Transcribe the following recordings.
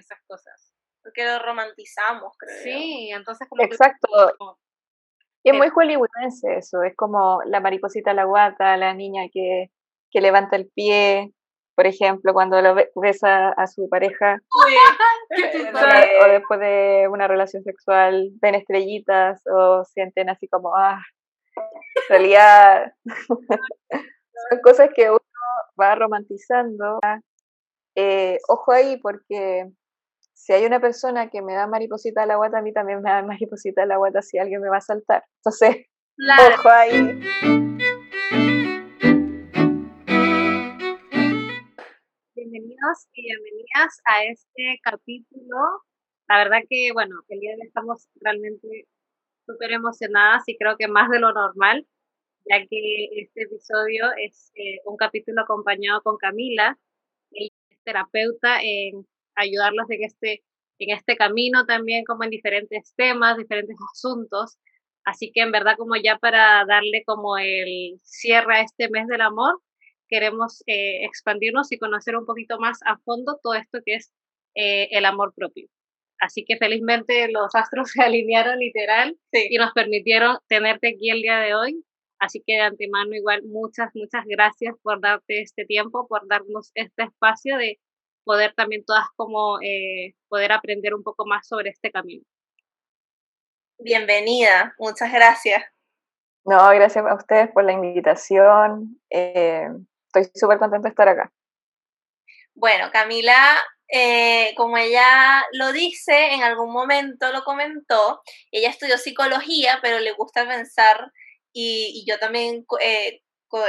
esas cosas. Porque lo romantizamos, creo. Sí, entonces como Exacto. y es muy hollywoodense eso, es como la mariposita a la guata, la niña que, que levanta el pie, por ejemplo, cuando lo besa a su pareja, o después de una relación sexual, ven estrellitas o sienten así como, ah, en realidad son cosas que uno va romantizando. Eh, ojo ahí, porque si hay una persona que me da mariposita a la guata, a mí también me da mariposita a la guata si alguien me va a saltar. Entonces, ojo ahí. bienvenidos y bienvenidas a este capítulo. La verdad que, bueno, el día de hoy estamos realmente súper emocionadas y creo que más de lo normal, ya que este episodio es eh, un capítulo acompañado con Camila, es terapeuta en ayudarlos en este, en este camino también, como en diferentes temas, diferentes asuntos. Así que en verdad como ya para darle como el cierre a este mes del amor, queremos eh, expandirnos y conocer un poquito más a fondo todo esto que es eh, el amor propio. Así que felizmente los astros se alinearon literal y nos permitieron tenerte aquí el día de hoy. Así que de antemano igual muchas, muchas gracias por darte este tiempo, por darnos este espacio de poder también todas como eh, poder aprender un poco más sobre este camino. Bienvenida, muchas gracias. No, gracias a ustedes por la invitación. Eh, estoy súper contenta de estar acá. Bueno, Camila, eh, como ella lo dice, en algún momento lo comentó, ella estudió psicología, pero le gusta pensar, y, yo también eh,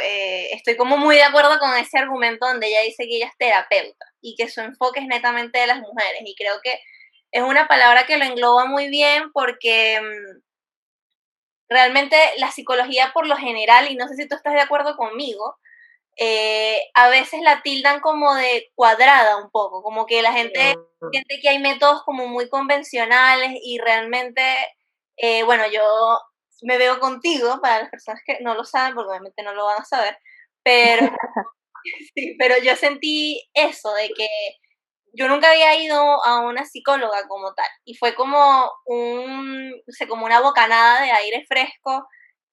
eh, estoy como muy de acuerdo con ese argumento donde ella dice que ella es terapeuta y que su enfoque es netamente de las mujeres, y creo que es una palabra que lo engloba muy bien porque mm, realmente la psicología por lo general, y no sé si tú estás de acuerdo conmigo, eh, a veces la tildan como de cuadrada un poco, como que la gente siente que hay métodos como muy convencionales y realmente, eh, bueno, yo me veo contigo, para las personas que no lo saben, porque obviamente no lo van a saber, pero, sí, pero yo sentí eso, de que yo nunca había ido a una psicóloga como tal, y fue como un, no sé, como una bocanada de aire fresco,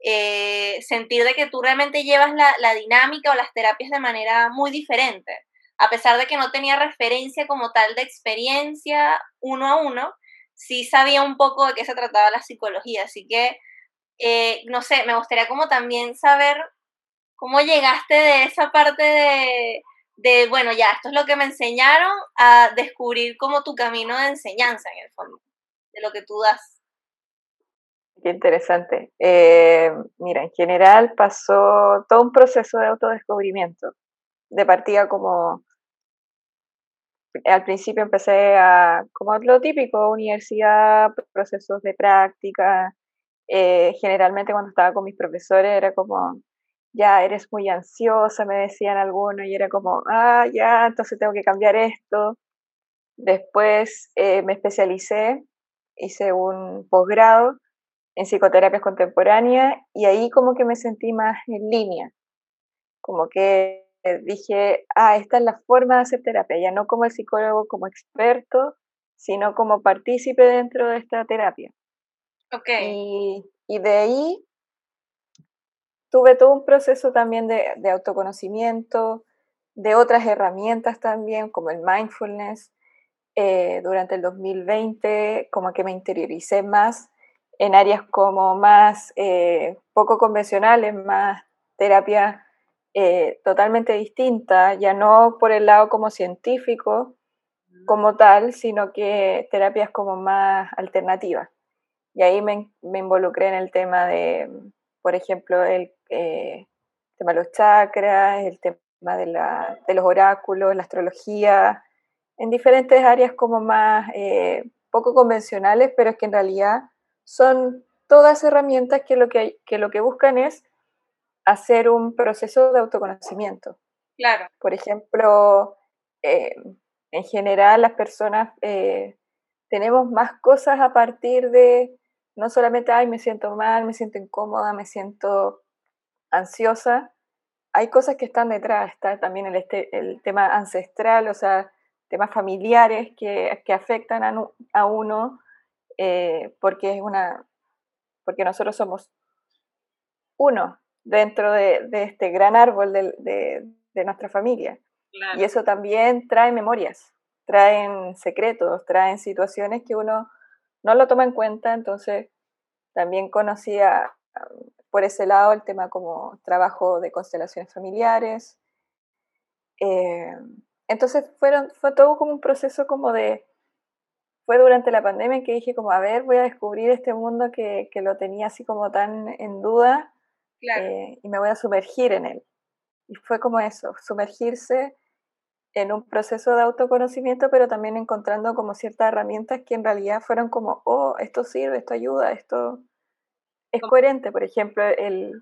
eh, sentir de que tú realmente llevas la, la, dinámica o las terapias de manera muy diferente, a pesar de que no tenía referencia como tal de experiencia uno a uno, sí sabía un poco de qué se trataba la psicología, así que, eh, no sé, me gustaría como también saber cómo llegaste de esa parte de, de, bueno, ya, esto es lo que me enseñaron, a descubrir como tu camino de enseñanza en el fondo, de lo que tú das. Qué interesante. Eh, mira, en general pasó todo un proceso de autodescubrimiento. De partida como al principio empecé a, como lo típico, universidad, procesos de práctica. Eh, generalmente cuando estaba con mis profesores era como, ya eres muy ansiosa, me decían algunos, y era como, ah, ya, entonces tengo que cambiar esto. Después eh, me especialicé, hice un posgrado en psicoterapia contemporánea y ahí como que me sentí más en línea, como que dije, ah, esta es la forma de hacer terapia, ya no como el psicólogo como experto, sino como partícipe dentro de esta terapia. Okay. Y, de ahí tuve todo un proceso también de, de autoconocimiento, de otras herramientas también, como el mindfulness. Eh, durante el 2020, como que me interioricé más en áreas como más eh, poco convencionales, más terapia eh, totalmente distinta, ya no por el lado como científico como tal, sino que terapias como más alternativas. Y ahí me, involucré en el tema de, por ejemplo, el eh, tema de los chakras, el tema de, la, de, los oráculos, la astrología, en diferentes áreas como más poco convencionales, pero es que en realidad son todas herramientas que lo que, lo que buscan es hacer un proceso de autoconocimiento. Claro. Por ejemplo, eh, en general las personas eh, tenemos más cosas a partir de no solamente, ay, me siento mal, me siento incómoda, me siento ansiosa. Hay cosas que están detrás, está también el, este, el tema ancestral, o sea, temas familiares que, que afectan a, a uno, eh, porque es una, porque nosotros somos uno dentro de, de este gran árbol de, de, nuestra familia. Y eso también trae memorias, traen secretos, traen situaciones que uno no lo toma en cuenta, entonces también conocía por ese lado el tema como trabajo de constelaciones familiares. Eh, entonces fueron, fue todo como un proceso como de, fue durante la pandemia que dije como, a ver, voy a descubrir este mundo que, que lo tenía así como tan en duda eh, y me voy a sumergir en él. Y fue como eso, sumergirse en un proceso de autoconocimiento, pero también encontrando como ciertas herramientas que en realidad fueron como, oh, esto sirve, esto ayuda, esto es coherente. Por ejemplo, el,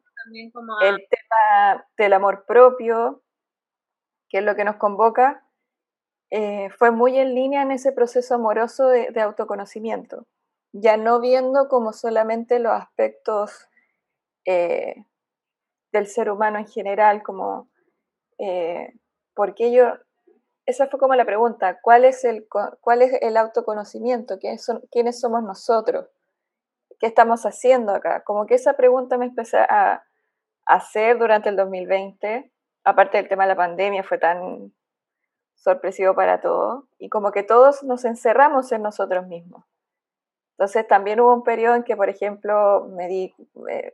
el tema del amor propio, que es lo que nos convoca, eh, fue muy en línea en ese proceso amoroso de, de, autoconocimiento, ya no viendo como solamente los aspectos eh, del ser humano en general, como, eh, porque yo, esa fue como la pregunta, ¿cuál es el, cuál es el autoconocimiento? ¿Quiénes, son, ¿Quiénes somos nosotros? ¿Qué estamos haciendo acá? Como que esa pregunta me empecé a, hacer durante el 2020, aparte del tema de la pandemia, fue tan sorpresivo para todos, y como que todos nos encerramos en nosotros mismos. Entonces también hubo un periodo en que, por ejemplo, me di,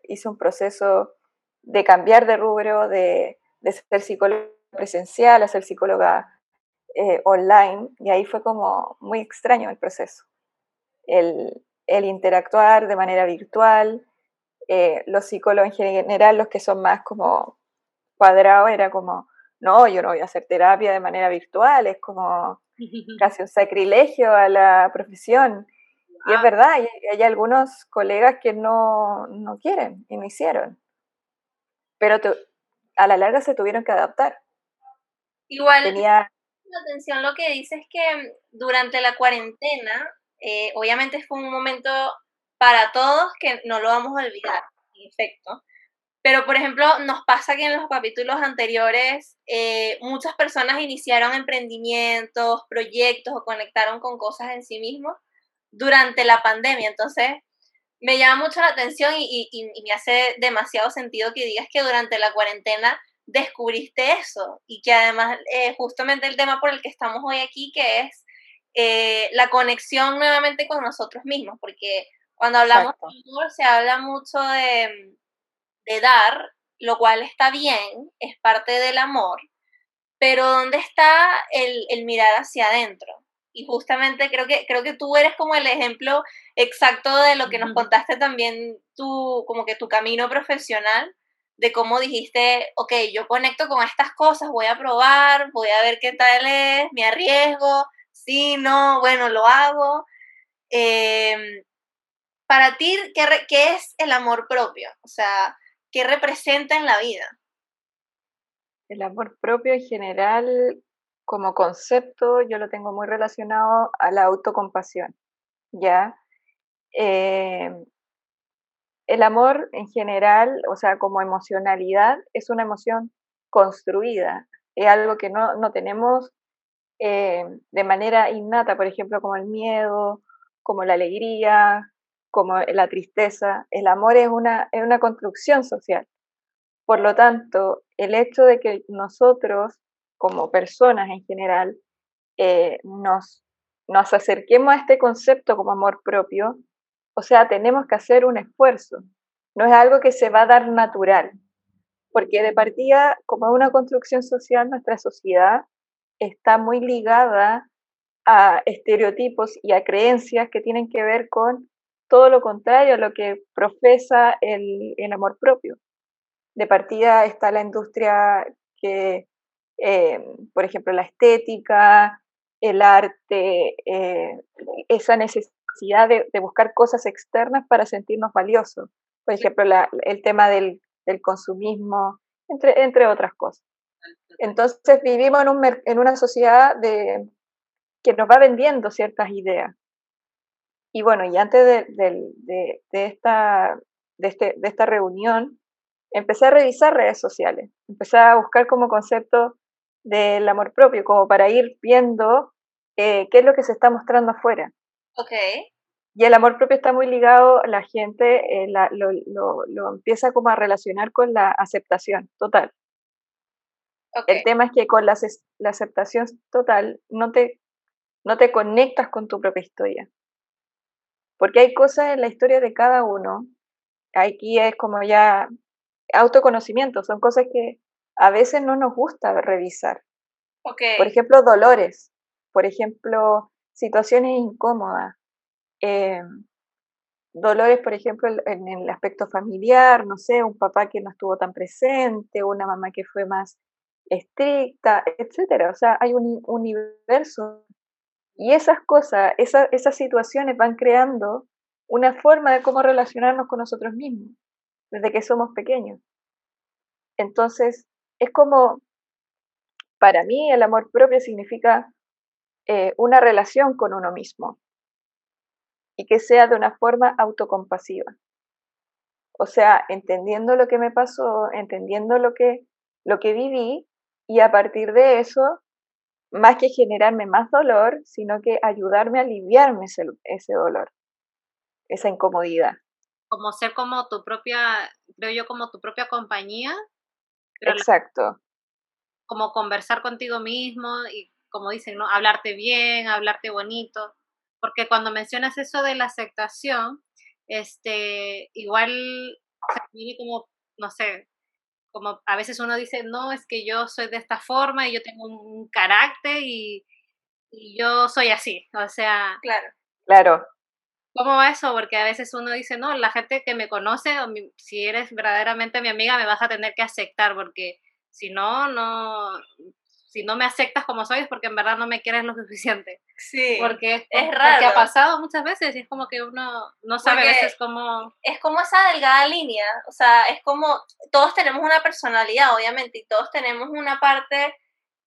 hice un proceso de cambiar de rubro, de, de ser psicóloga presencial a ser psicóloga eh, online, y ahí fue como muy extraño el proceso. El, el interactuar de manera virtual, eh, los psicólogos en general, los que son más como cuadrados, era como, no, yo no voy a hacer terapia de manera virtual, es como casi un sacrilegio a la profesión. Y es ah. verdad, hay, algunos colegas que no, no, quieren y no hicieron. Pero a la larga se tuvieron que adaptar. Igual, Tenía... la atención lo que dices es que durante la cuarentena, eh, obviamente fue un momento para todos que no lo vamos a olvidar, en efecto. Pero, por ejemplo, nos pasa que en los capítulos anteriores eh, muchas personas iniciaron emprendimientos, proyectos o conectaron con cosas en sí mismos durante la pandemia. Entonces, me llama mucho la atención y, me hace demasiado sentido que digas que durante la cuarentena descubriste eso y que además eh, justamente el tema por el que estamos hoy aquí, que es eh, la conexión nuevamente con nosotros mismos, porque cuando hablamos de amor se habla mucho de, de dar, lo cual está bien, es parte del amor, pero ¿dónde está el, el mirar hacia adentro? y justamente creo que, creo que tú eres como el ejemplo exacto de lo que nos contaste también tú, como que tu camino profesional, de cómo dijiste, ok, yo conecto con estas cosas, voy a probar, voy a ver qué tal es, me arriesgo, sí, no, bueno, lo hago. Em, para ti, ¿qué, ¿qué es el amor propio? O sea, ¿qué representa en la vida? El amor propio en general como concepto yo lo tengo muy relacionado a la autocompasión, ¿ya? Eh, el amor en general, o sea, como emocionalidad, es una emoción construida, es algo que no, no tenemos eh, de manera innata, por ejemplo, como el miedo, como la alegría, como la tristeza. El amor es una, es una construcción social. Por lo tanto, el hecho de que nosotros como personas en general, eh, nos, nos acerquemos a este concepto como amor propio, o sea, tenemos que hacer un esfuerzo. No es algo que se va a dar natural, porque de partida, como una construcción social, nuestra sociedad está muy ligada a estereotipos y a creencias que tienen que ver con todo lo contrario a lo que profesa el, el amor propio. De partida está la industria que eh, por ejemplo, la estética, el arte, eh, esa necesidad de, buscar cosas externas para sentirnos valiosos. Por ejemplo, el tema del, consumismo, entre, entre otras cosas. Entonces vivimos en, un, en una sociedad de, que nos va vendiendo ciertas ideas. Y bueno, y antes de, de, de, esta, de, este, de esta reunión, empecé a revisar redes sociales, empecé a buscar como concepto del amor propio, como para ir viendo eh, qué es lo que se está mostrando afuera. Ok. Y el amor propio está muy ligado, la gente eh, lo, empieza como a relacionar con la aceptación total. El tema es que con la, la, aceptación total no te, no te conectas con tu propia historia. Porque hay cosas en la historia de cada uno, aquí es como ya autoconocimiento, son cosas que a veces no nos gusta revisar. Por ejemplo, dolores, por ejemplo, situaciones incómodas, Em, dolores, por ejemplo, en el aspecto familiar, no sé, un papá que no estuvo tan presente, una mamá que fue más estricta, etcétera. O sea, hay un universo y esas cosas, esas situaciones van creando una forma de cómo relacionarnos con nosotros mismos desde que somos pequeños. Entonces, es como, para mí el amor propio significa eh, una relación con uno mismo, y que sea de una forma autocompasiva. O sea, entendiendo lo que me pasó, entendiendo lo que, lo que viví y a partir de eso, más que generarme más dolor, sino que ayudarme a aliviarme ese, ese dolor, esa incomodidad. Como ser como tu propia, creo yo, como tu propia compañía. Exacto. como conversar contigo mismo y como dicen, ¿no? Hablarte bien, hablarte bonito porque cuando mencionas eso de la aceptación, este, igual como, no sé, como a veces uno dice, no, es que yo soy de esta forma y yo tengo un carácter y, yo soy así, o sea. Claro. Claro. ¿Cómo va eso? Porque a veces uno dice, no, la gente que me conoce, o si eres verdaderamente mi amiga, me vas a tener que aceptar, porque si no, no, si no me aceptas como soy es porque en verdad no me quieres lo suficiente. Sí. Porque es, raro. Porque ha pasado muchas veces y es como que uno no sabe a veces cómo... Es como esa delgada línea, o sea, es como todos tenemos una personalidad, obviamente, y todos tenemos una parte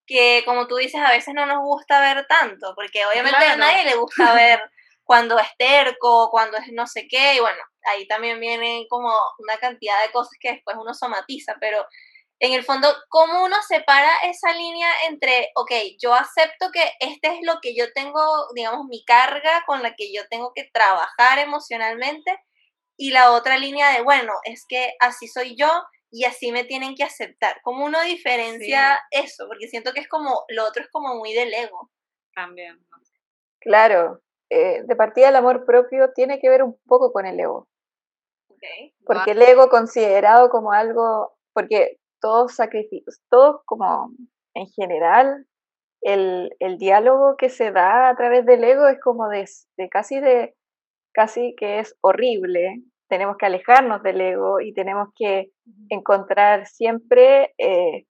que, como tú dices, a veces no nos gusta ver tanto, porque obviamente a nadie le gusta ver cuando es terco, cuando es no sé qué, y bueno, ahí también vienen como una cantidad de cosas que después uno somatiza, pero en el fondo, ¿cómo uno separa esa línea entre, ok, yo acepto que este es lo que yo tengo, digamos, mi carga con la que yo tengo que trabajar emocionalmente, y la otra línea de, bueno, es que así soy yo y así me tienen que aceptar. ¿Cómo uno diferencia eso? Porque siento que es como, lo otro es como muy del ego. También. Claro, eh, de partida el amor propio tiene que ver un poco con el ego. Porque el ego considerado como algo, porque todos sacrificios, todos como en general, el, diálogo que se da a través del ego es como de, casi de, casi que es horrible. Tenemos que alejarnos del ego y tenemos que encontrar siempre, eh,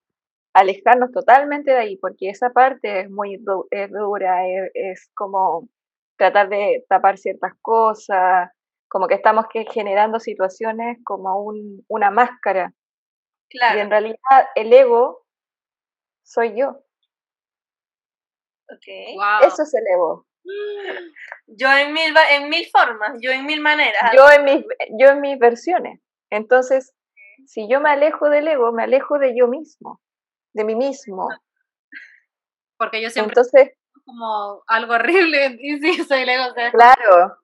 alejarnos totalmente de ahí, porque esa parte es muy dura, es, como tratar de tapar ciertas cosas, como que estamos que generando situaciones como un, una máscara y en realidad el ego soy yo. Okay. Eso es el ego. Yo en mil, en mil formas, yo en mil maneras. Yo en, mis, yo en mis versiones. Entonces, si yo me alejo del ego, me alejo de yo mismo, de mí mismo. Porque yo siempre Entonces, como algo horrible y sí, soy el ego. claro.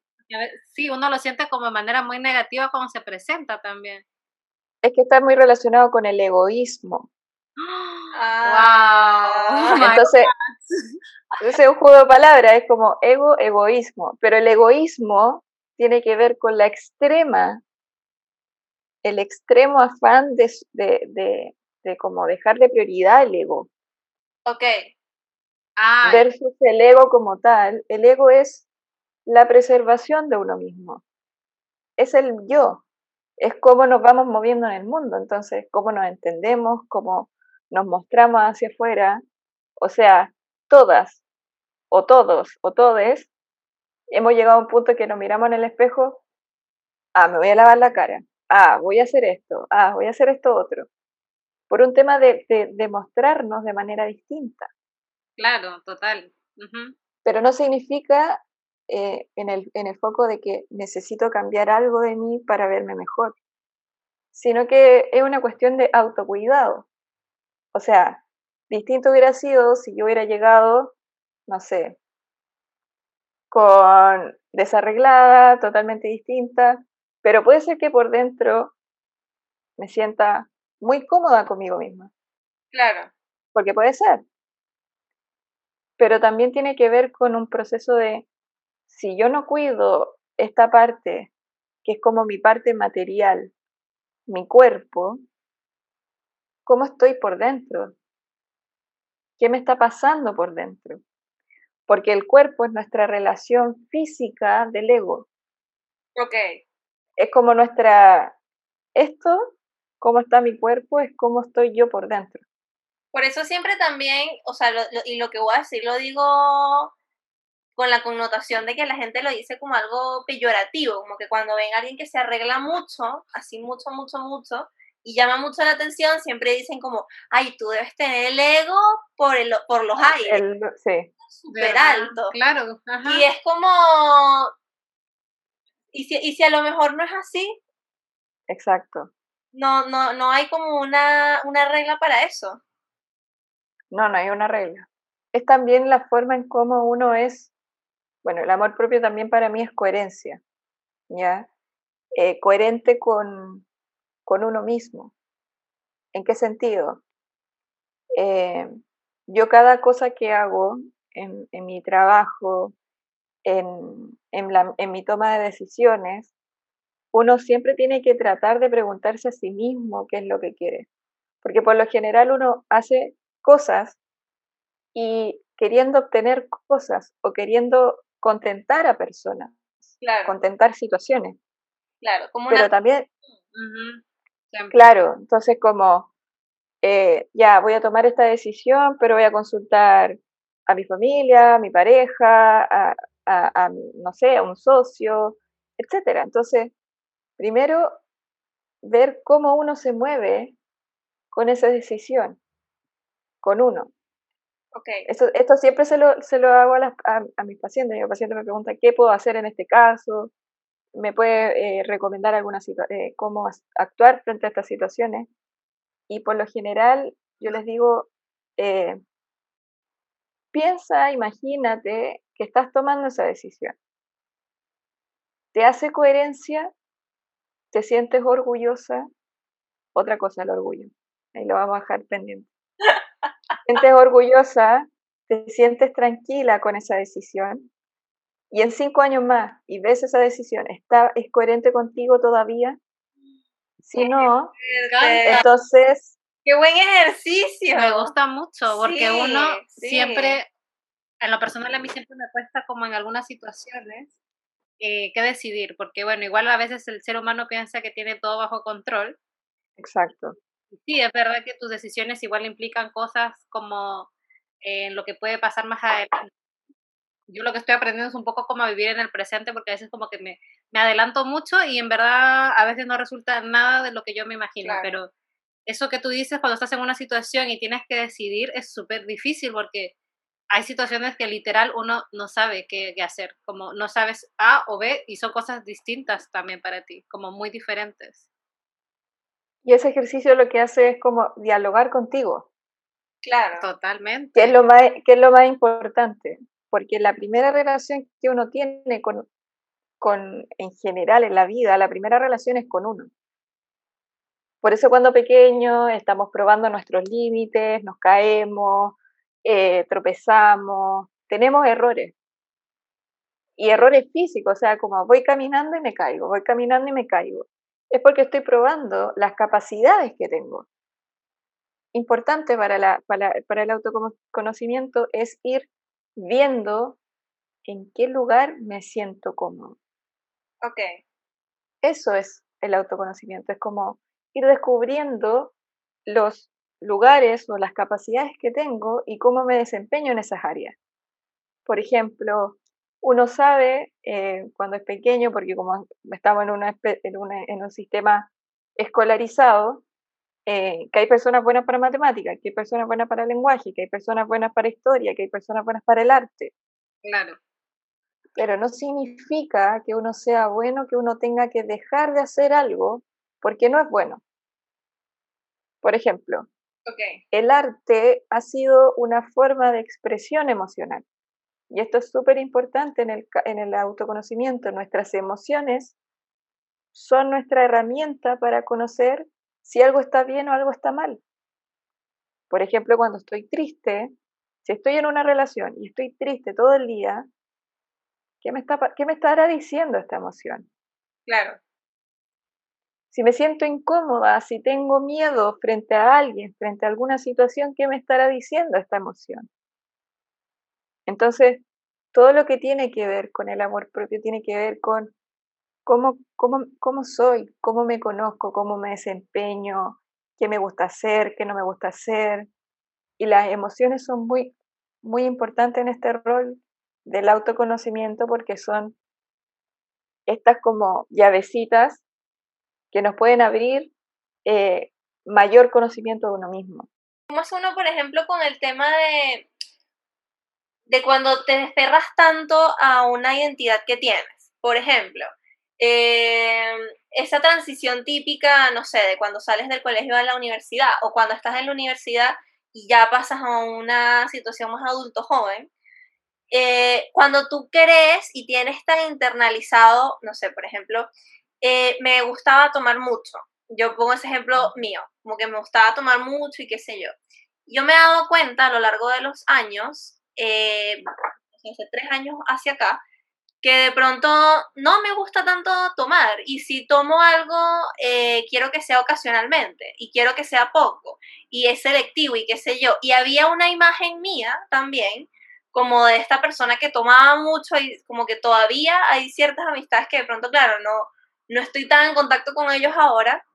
Sí, uno lo siente como de manera muy negativa como se presenta también es que está muy relacionado con el egoísmo. Ah, entonces, es un juego de palabras, es como ego, egoísmo, pero el egoísmo tiene que ver con la extrema, el extremo afán de, de, de, como dejar de prioridad el ego. Ok. Versus el ego como tal, el ego es la preservación de uno mismo, es el yo, es cómo nos vamos moviendo en el mundo, entonces, cómo nos entendemos, cómo nos mostramos hacia afuera, o sea, todas, o todos, o todes, hemos llegado a un punto que nos miramos en el espejo, ah, me voy a lavar la cara, ah, voy a hacer esto, ah, voy a hacer esto otro, por un tema de, de, mostrarnos de manera distinta. Claro, total. Pero no significa eh, en, el, en el foco de que necesito cambiar algo de mí para verme mejor, sino que es una cuestión de autocuidado. O sea, distinto hubiera sido si yo hubiera llegado, no sé, con desarreglada, totalmente distinta, pero puede ser que por dentro me sienta muy cómoda conmigo misma. Claro. Porque puede ser. Pero también tiene que ver con un proceso de, si yo no cuido esta parte, que es como mi parte material, mi cuerpo, ¿cómo estoy por dentro? ¿Qué me está pasando por dentro? Porque el cuerpo es nuestra relación física del ego. Ok. Es como nuestra, esto, cómo está mi cuerpo, es cómo estoy yo por dentro. Por eso siempre también, o sea, y lo que voy a decir lo digo con la connotación de que la gente lo dice como algo peyorativo, como que cuando ven a alguien que se arregla mucho, así mucho, mucho, mucho, y llama mucho la atención, siempre dicen como, ay, tú debes tener el ego por, el, por los aires. El, sí. Súper alto. Claro. Y es como, ¿y si, y si a lo mejor no es así? Exacto. No, no, no hay como una, una regla para eso. No, no hay una regla. Es también la forma en cómo uno es, bueno, el amor propio también para mí es coherencia, ¿ya? Eh, coherente con, con uno mismo. ¿En qué sentido? Eh, yo cada cosa que hago en, en mi trabajo, en, en, la, en mi toma de decisiones, uno siempre tiene que tratar de preguntarse a sí mismo qué es lo que quiere. Porque por lo general uno hace cosas y queriendo obtener cosas o queriendo contentar a personas, contentar situaciones. Claro, como Pero también, claro, entonces como, eh, ya voy a tomar esta decisión, pero voy a consultar a mi familia, a mi pareja, a, a, a no sé, a un socio, etcétera. Entonces, primero, ver cómo uno se mueve con esa decisión con uno. Okay. Esto, esto siempre se lo, se lo hago a, a, mis pacientes. Mi paciente me pregunta, ¿qué puedo hacer en este caso? ¿Me puede eh, recomendar alguna eh, cómo actuar frente a estas situaciones? Y por lo general, yo les digo, eh, piensa, imagínate que estás tomando esa decisión. ¿Te hace coherencia? ¿Te sientes orgullosa? Otra cosa, el orgullo. Ahí lo vamos a dejar pendiente sientes orgullosa, te sientes tranquila con esa decisión y en cinco años más y ves esa decisión, ¿está, ¿es coherente contigo todavía? Si no, entonces... ¡Qué buen ejercicio! Me gusta mucho porque uno siempre, en lo personal a mí siempre me cuesta como en algunas situaciones eh, qué decidir, porque bueno, igual a veces el ser humano piensa que tiene todo bajo control. Exacto. Sí, es verdad que tus decisiones igual implican cosas como en lo que puede pasar más adelante. Yo lo que estoy aprendiendo es un poco cómo vivir en el presente porque a veces como que me, me adelanto mucho y en verdad a veces no resulta nada de lo que yo me imagino, pero eso que tú dices cuando estás en una situación y tienes que decidir es súper difícil porque hay situaciones que literal uno no sabe qué, qué, hacer, como no sabes A o B y son cosas distintas también para ti, como muy diferentes. Y ese ejercicio lo que hace es como dialogar contigo. Claro. Totalmente. Que es lo más, que es lo más importante, porque la primera relación que uno tiene con, con, en general en la vida, la primera relación es con uno. Por eso cuando pequeños estamos probando nuestros límites, nos caemos, eh, tropezamos, tenemos errores. Y errores físicos, o sea, como voy caminando y me caigo, voy caminando y me caigo es porque estoy probando las capacidades que tengo. Importante para, la, para, para el autoconocimiento es ir viendo en qué lugar me siento cómodo. Ok. Eso es el autoconocimiento, es como ir descubriendo los lugares o las capacidades que tengo y cómo me desempeño en esas áreas. Por ejemplo, uno sabe eh, cuando es pequeño, porque como estamos en, una, en, un sistema escolarizado, eh, que hay personas buenas para matemáticas, que hay personas buenas para el lenguaje, que hay personas buenas para historia, que hay personas buenas para el arte. Claro. Pero no significa que uno sea bueno, que uno tenga que dejar de hacer algo porque no es bueno. Por ejemplo, okay. el arte ha sido una forma de expresión emocional y esto es súper importante en el, en el autoconocimiento, nuestras emociones son nuestra herramienta para conocer si algo está bien o algo está mal. Por ejemplo, cuando estoy triste, si estoy en una relación y estoy triste todo el día, ¿qué me, está, qué me estará diciendo esta emoción? Claro. Si me siento incómoda, si tengo miedo frente a alguien, frente a alguna situación, ¿qué me estará diciendo esta emoción? Entonces, todo lo que tiene que ver con el amor propio tiene que ver con cómo, cómo, cómo soy, cómo me conozco, cómo me desempeño, qué me gusta hacer, qué no me gusta hacer. Y las emociones son muy, muy importantes en este rol del autoconocimiento porque son estas como llavecitas que nos pueden abrir eh, mayor conocimiento de uno mismo. ¿Cómo es uno, por ejemplo, con el tema de, de cuando te desterras tanto a una identidad que tienes? Por ejemplo, eh, esa transición típica, no sé, de cuando sales del colegio a la universidad o cuando estás en la universidad y ya pasas a una situación más adulto joven, eh, cuando tú crees y tienes tan internalizado, no sé, por ejemplo, eh, me gustaba tomar mucho. Yo pongo ese ejemplo mío, como que me gustaba tomar mucho y qué sé yo. Yo me he dado cuenta a lo largo de los años, hace tres años hacia acá, que de pronto no me gusta tanto tomar y si tomo algo eh, quiero que sea ocasionalmente y quiero que sea poco y es selectivo y qué sé yo. Y había una imagen mía también como de esta persona que tomaba mucho y como que todavía hay ciertas amistades que de pronto, claro, no, no estoy tan en contacto con ellos ahora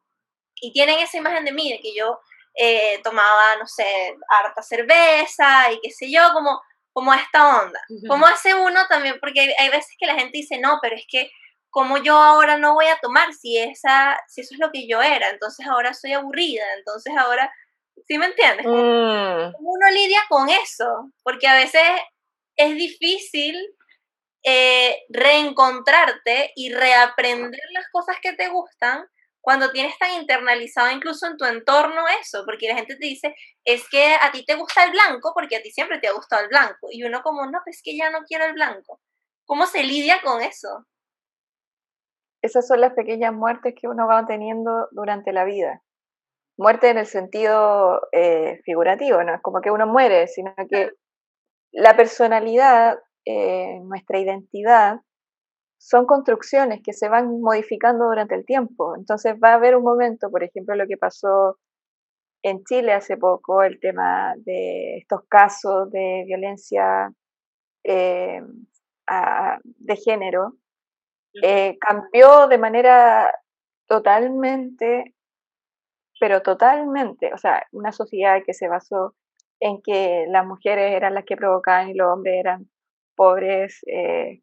y tienen esa imagen de mí, de que yo eh, tomaba, no sé, harta cerveza y qué sé yo, como como esta onda. ¿Cómo hace uno también? Porque hay, veces que la gente dice, no, pero es que como yo ahora no voy a tomar si, esa, si eso es lo que yo era, entonces ahora soy aburrida, entonces ahora, ¿sí me entiendes? ¿Cómo mm. uno lidia con eso? Porque a veces es difícil eh, reencontrarte y reaprender las cosas que te gustan cuando tienes tan internalizado incluso en tu entorno eso, porque la gente te dice, es que a ti te gusta el blanco porque a ti siempre te ha gustado el blanco, y uno como, no, es que ya no quiero el blanco. ¿Cómo se lidia con eso? Esas son las pequeñas muertes que uno va teniendo durante la vida. Muerte en el sentido eh, figurativo, no es como que uno muere, sino que la personalidad, eh, nuestra identidad, son construcciones que se van modificando durante el tiempo. Entonces va a haber un momento, por ejemplo, lo que pasó en Chile hace poco, el tema de estos casos de violencia eh, de género, eh, cambió de manera totalmente, pero totalmente, o sea, una sociedad que se basó en que las mujeres eran las que provocaban y los hombres eran pobres, eh,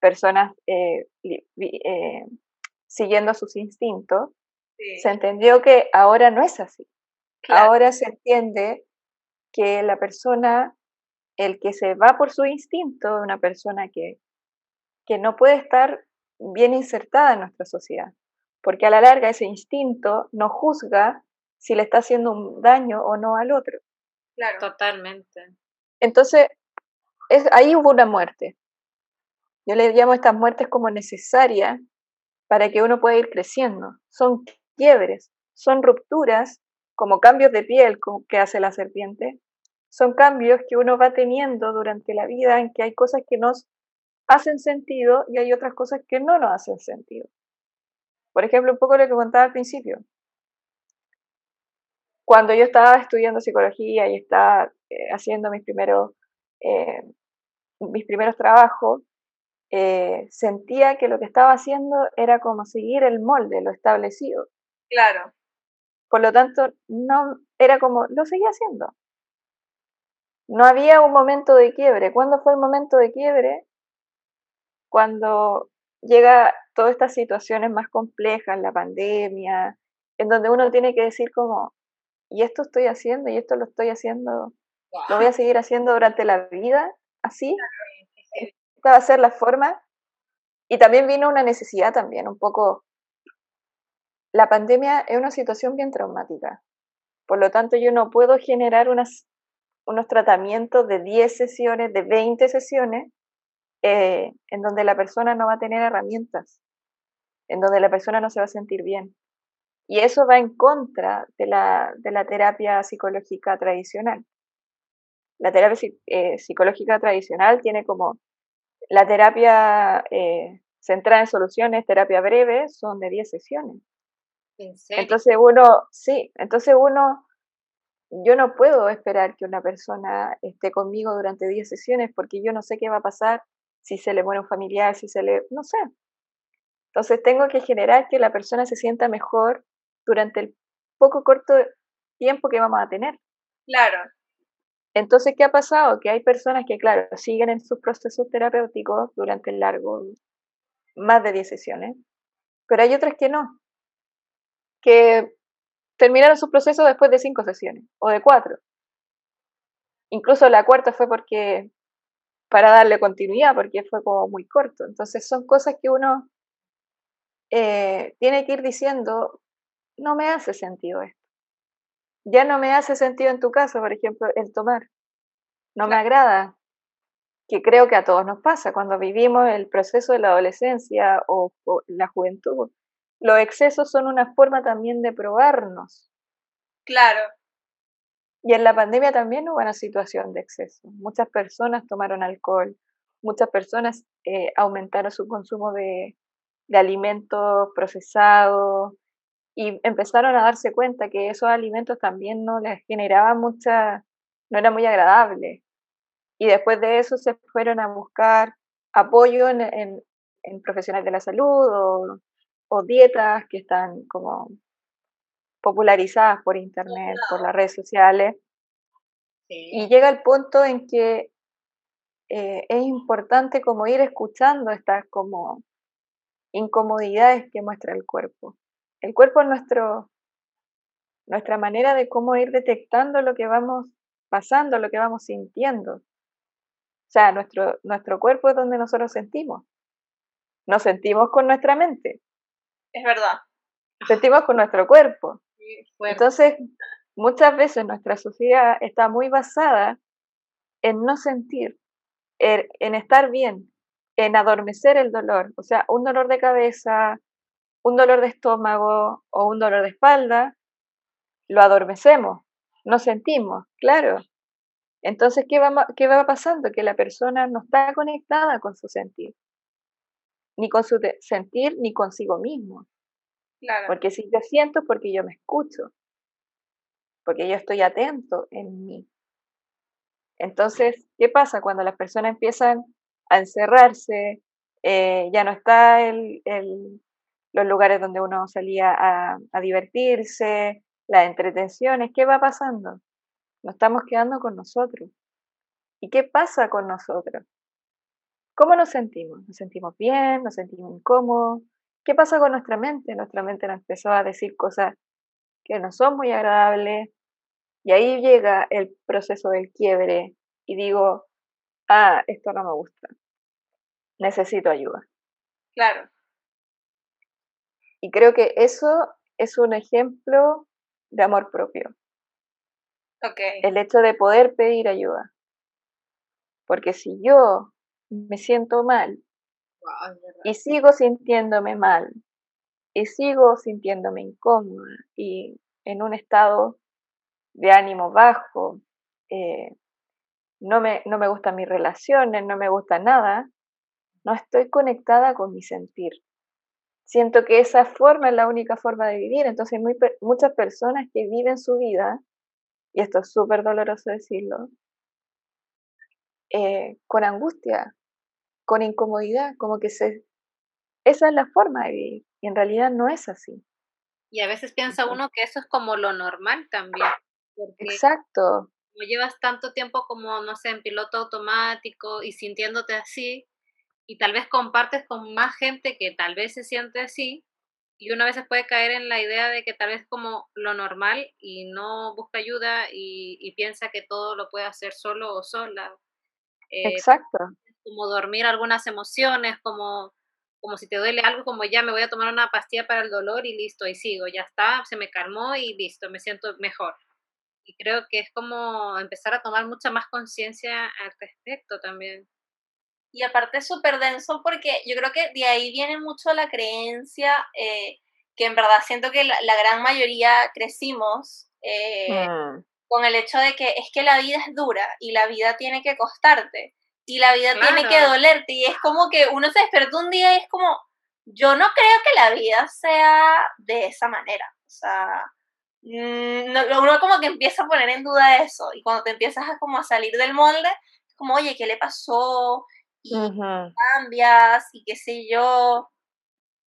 personas eh, eh, siguiendo sus instintos, se entendió que ahora no es así. Ahora se entiende que la persona, el que se va por su instinto, una persona que, que no puede estar bien insertada en nuestra sociedad, porque a la larga ese instinto no juzga si le está haciendo un daño o no al otro. Claro, totalmente. Entonces, es, ahí hubo una muerte. Yo le llamo estas muertes como necesarias para que uno pueda ir creciendo. Son quiebres, son rupturas, como cambios de piel que hace la serpiente. Son cambios que uno va teniendo durante la vida en que hay cosas que nos hacen sentido y hay otras cosas que no nos hacen sentido. Por ejemplo, un poco lo que contaba al principio. Cuando yo estaba estudiando psicología y estaba eh, haciendo mis primeros, eh, mis primeros trabajos, eh, sentía que lo que estaba haciendo era como seguir el molde, lo establecido. Claro. Por lo tanto, no era como, lo seguía haciendo. No había un momento de quiebre. ¿Cuándo fue el momento de quiebre? Cuando llega todas estas situaciones más complejas, la pandemia, en donde uno tiene que decir como, y esto estoy haciendo, y esto lo estoy haciendo, lo voy a seguir haciendo durante la vida, así va a ser la forma. Y también vino una necesidad también, un poco. La pandemia es una situación bien traumática. Por lo tanto, yo no puedo generar unas, unos tratamientos de 10 sesiones, de 20 sesiones, eh, en donde la persona no va a tener herramientas, en donde la persona no se va a sentir bien. Y eso va en contra de la, de la terapia psicológica tradicional. La terapia eh, psicológica tradicional tiene como la terapia eh, centrada en soluciones, terapia breve, son de 10 sesiones. Entonces uno, sí, entonces uno, yo no puedo esperar que una persona esté conmigo durante 10 sesiones porque yo no sé qué va a pasar si se le muere un familiar, si se le, no sé. Entonces tengo que generar que la persona se sienta mejor durante el poco corto tiempo que vamos a tener. Claro. Entonces, ¿qué ha pasado? Que hay personas que, claro, siguen en sus procesos terapéuticos durante el largo, más de 10 sesiones, pero hay otras que no, que terminaron su proceso después de 5 sesiones o de 4. Incluso la cuarta fue porque, para darle continuidad, porque fue como muy corto. Entonces, son cosas que uno eh, tiene que ir diciendo, no me hace sentido esto. Ya no me hace sentido en tu caso, por ejemplo, el tomar. No me agrada, que creo que a todos nos pasa cuando vivimos el proceso de la adolescencia o, la juventud. Los excesos son una forma también de probarnos. Claro. Y en la pandemia también hubo una situación de exceso. Muchas personas tomaron alcohol, muchas personas eh, aumentaron su consumo de, de alimentos procesados, y empezaron a darse cuenta que esos alimentos también no les generaban mucha, no era muy agradable. Y después de eso se fueron a buscar apoyo en, en, profesionales de la salud o, o, dietas que están como popularizadas por internet, por las redes sociales. Y llega el punto en que eh, es importante como ir escuchando estas como incomodidades que muestra el cuerpo. El cuerpo es nuestro, nuestra manera de cómo ir detectando lo que vamos pasando, lo que vamos sintiendo. O sea, nuestro, nuestro cuerpo es donde nosotros sentimos. Nos sentimos con nuestra mente. Es verdad. Sentimos con nuestro cuerpo. Entonces, muchas veces nuestra sociedad está muy basada en no sentir, en estar bien, en adormecer el dolor. O sea, un dolor de cabeza, un dolor de estómago o un dolor de espalda, lo adormecemos, no sentimos, claro. Entonces, ¿qué va, ¿qué va pasando? Que la persona no está conectada con su sentir, ni con su sentir, ni consigo mismo. Claro. Porque si yo siento, porque yo me escucho, porque yo estoy atento en mí. Entonces, ¿qué pasa cuando las personas empiezan a encerrarse? Eh, ya no está el, los lugares donde uno salía a, divertirse, las entretenciones, ¿qué va pasando? Nos estamos quedando con nosotros. ¿Y qué pasa con nosotros? ¿Cómo nos sentimos? ¿Nos sentimos bien? ¿Nos sentimos incómodos? ¿Qué pasa con nuestra mente? Nuestra mente nos empezó a decir cosas que no son muy agradables. Y ahí llega el proceso del quiebre y digo, ah, esto no me gusta. Necesito ayuda. Claro. Y creo que eso es un ejemplo de amor propio. Okay. El hecho de poder pedir ayuda. Porque si yo me siento mal y sigo sintiéndome mal y sigo sintiéndome incómoda y en un estado de ánimo bajo, eh, no, me, no me gustan mis relaciones, no me gusta nada, no estoy conectada con mi sentir siento que esa forma es la única forma de vivir. Entonces, muy, muchas personas que viven su vida, y esto es súper doloroso decirlo, eh, con angustia, con incomodidad, como que se, esa es la forma de vivir, y en realidad no es así. Y a veces piensa uno que eso es como lo normal también. Exacto. Como llevas tanto tiempo como, no sé, en piloto automático y sintiéndote así, y tal vez compartes con más gente que tal vez se siente así y una vez puede caer en la idea de que tal vez como lo normal y no busca ayuda y, piensa que todo lo puede hacer solo o sola. Eh, Exacto. Como dormir algunas emociones, como, como si te duele algo, como ya me voy a tomar una pastilla para el dolor y listo, y sigo, ya está, se me calmó y listo, me siento mejor. y creo que es como empezar a tomar mucha más conciencia al respecto también. Y aparte es súper denso porque yo creo que de ahí viene mucho la creencia eh, que en verdad siento que la, gran mayoría crecimos eh, mm. con el hecho de que es que la vida es dura y la vida tiene que costarte y la vida tiene que dolerte y es como que uno se despertó un día y es como, yo no creo que la vida sea de esa manera. O sea, mm, uno como que empieza a poner en duda eso y cuando te empiezas a como a salir del molde, como, oye, ¿qué le pasó? Y cambias y qué sé yo.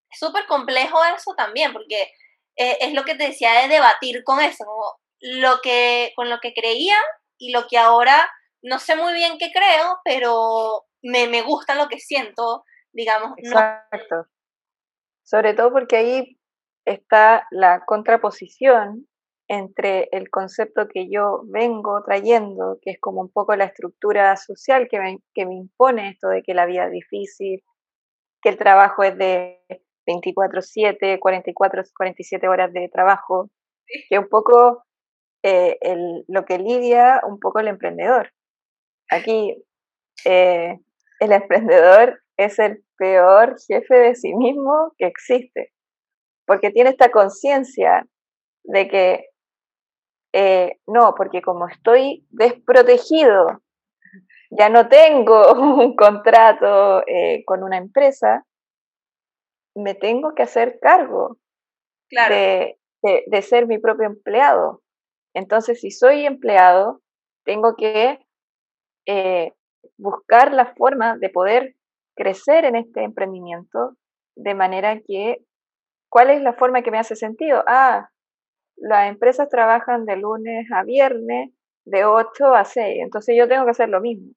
Es súper complejo eso también, porque eh, es lo que te decía de debatir con eso, como lo que, con lo que creía y lo que ahora no sé muy bien qué creo, pero me, me gusta lo que siento, digamos. Exacto. Sobre todo porque ahí está la contraposición entre el concepto que yo vengo trayendo, que es como un poco la estructura social que me, que me impone esto de que la vida es difícil, que el trabajo es de 24/7, 44, 47 horas de trabajo, que un poco eh, el, lo que lidia un poco el emprendedor. Aquí eh, el emprendedor es el peor jefe de sí mismo que existe, porque tiene esta conciencia de que eh, no, porque como estoy desprotegido, ya no tengo un contrato eh, con una empresa, me tengo que hacer cargo de, ser mi propio empleado. Entonces, si soy empleado, tengo que eh, buscar la forma de poder crecer en este emprendimiento de manera que, ¿cuál es la forma que me hace sentido? Ah, las empresas trabajan de lunes a viernes, de 8 a 6, entonces yo tengo que hacer lo mismo.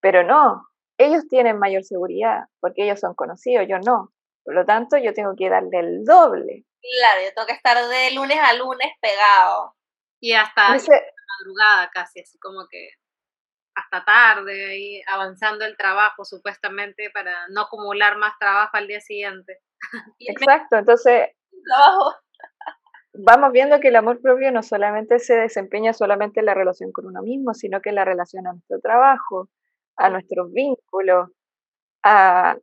Pero no, ellos tienen mayor seguridad porque ellos son conocidos, yo no. Por lo tanto, yo tengo que darle el doble. Claro, yo tengo que estar de lunes a lunes pegado. Y hasta madrugada casi, así como que hasta tarde, ahí avanzando el trabajo supuestamente para no acumular más trabajo al día siguiente. Exacto, entonces trabajo vamos viendo que el amor propio no solamente se desempeña solamente en la relación con uno mismo, sino que en la relación a nuestro trabajo, a nuestros vínculos, a,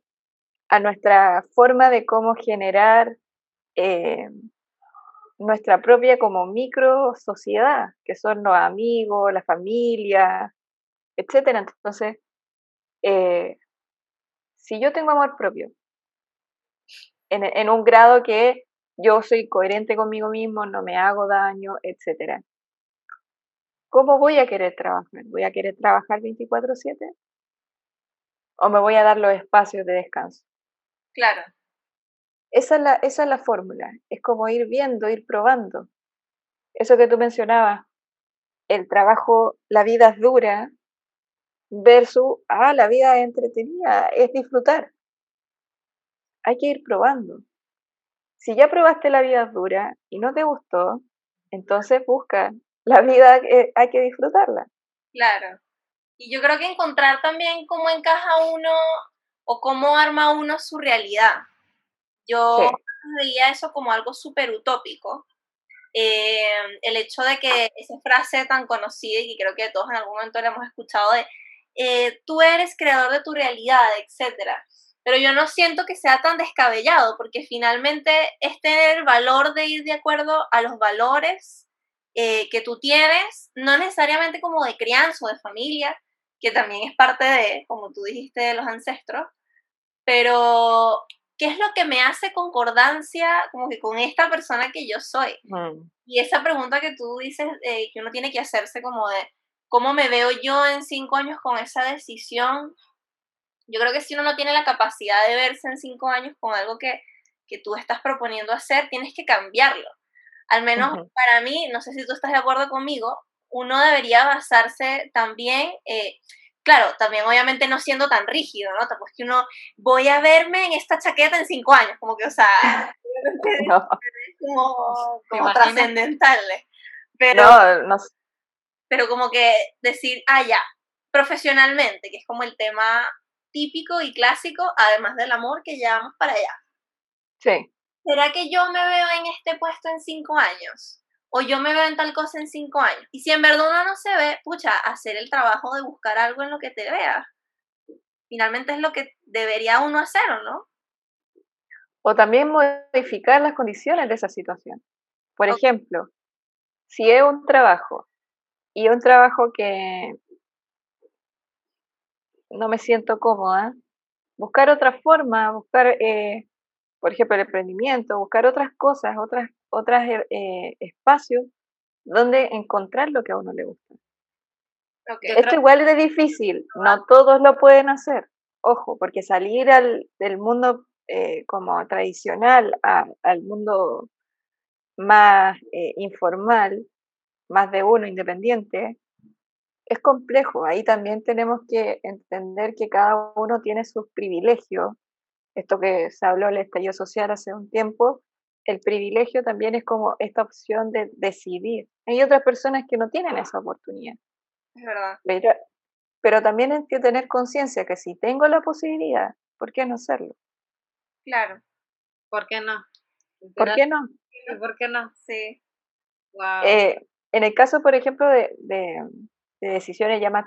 nuestra forma de cómo generar eh, nuestra propia como micro sociedad, que son los amigos, la familia, etcétera. Entonces, eh, si yo tengo amor propio, en un grado que yo soy coherente conmigo mismo, no me hago daño, etcétera. ¿Cómo voy a querer trabajar? ¿Voy a querer trabajar 24/7? ¿O me voy a dar los espacios de descanso? Claro. Esa es la, esa es la fórmula. Es como ir viendo, ir probando. Eso que tú mencionabas, el trabajo, la vida es dura, versus, ah, la vida es entretenida, es disfrutar. Hay que ir probando. Si ya probaste la vida dura y no te gustó, entonces busca. La vida eh, hay que disfrutarla. Claro. Y yo creo que encontrar también cómo encaja uno o cómo arma uno su realidad. Yo veía eso como algo súper utópico. Eh, el hecho de que esa frase tan conocida y que creo que todos en algún momento la hemos escuchado de eh, tú eres creador de tu realidad, etcétera pero yo no siento que sea tan descabellado, porque finalmente es tener el valor de ir de acuerdo a los valores eh, que tú tienes, no necesariamente como de crianza o de familia, que también es parte de, como tú dijiste, de los ancestros, pero ¿qué es lo que me hace concordancia como que con esta persona que yo soy? Mm. Y esa pregunta que tú dices eh, que uno tiene que hacerse como de, ¿cómo me veo yo en cinco años con esa decisión? Yo creo que si uno no tiene la capacidad de verse en cinco años con algo que, tú estás proponiendo hacer, tienes que cambiarlo. Al menos para mí, no sé si tú estás de acuerdo conmigo, uno debería basarse también, eh, claro, también obviamente no siendo tan rígido, ¿no? Pues que uno, voy a verme en esta chaqueta en cinco años, como que, o sea, como, como trascendental. Pero, pero como que decir, ah, ya, profesionalmente, que es como el tema típico y clásico, además del amor que llevamos para allá. Sí. ¿Será que yo me veo en este puesto en cinco años? o yo me veo en tal cosa en cinco años. Y si en verdad uno no se ve, pucha, hacer el trabajo de buscar algo en lo que te veas. Finalmente es lo que debería uno hacer, ¿o no? O también modificar las condiciones de esa situación. Por ejemplo, si es un trabajo y un trabajo que no me siento cómoda, buscar otra forma, buscar, eh, por ejemplo, el emprendimiento, buscar otras cosas, otras, otras eh, espacios donde encontrar lo que a uno le gusta. Esto igual es difícil, no todos lo pueden hacer. Ojo, porque salir al, del mundo eh, como tradicional al mundo más informal, más de uno independiente, es complejo. Ahí también tenemos que entender que cada uno tiene sus privilegios. Esto que se habló el estallido social hace un tiempo, el privilegio también es como esta opción de decidir. Hay otras personas que no tienen esa oportunidad. Es verdad. Pero, también hay que tener conciencia que si tengo la posibilidad, ¿por qué no hacerlo? Claro. ¿Por qué no? ¿Por qué no? ¿Por qué no? Sí. Wow. Eh, en el caso, por ejemplo, de, de decisiones ya más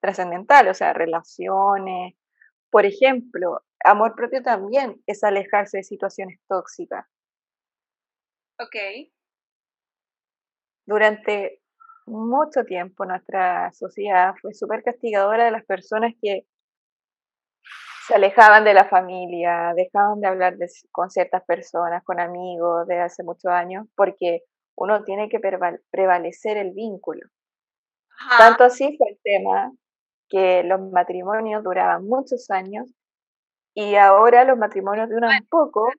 trascendentales, o sea, relaciones. Por ejemplo, amor propio también es alejarse de situaciones tóxicas. Ok. Durante mucho tiempo nuestra sociedad fue súper castigadora de las personas que se alejaban de la familia, dejaban de hablar con ciertas personas, con amigos de hace muchos años, porque uno tiene que prevalecer el vínculo. Tanto así fue el tema que los matrimonios duraban muchos años y ahora los matrimonios duran poco,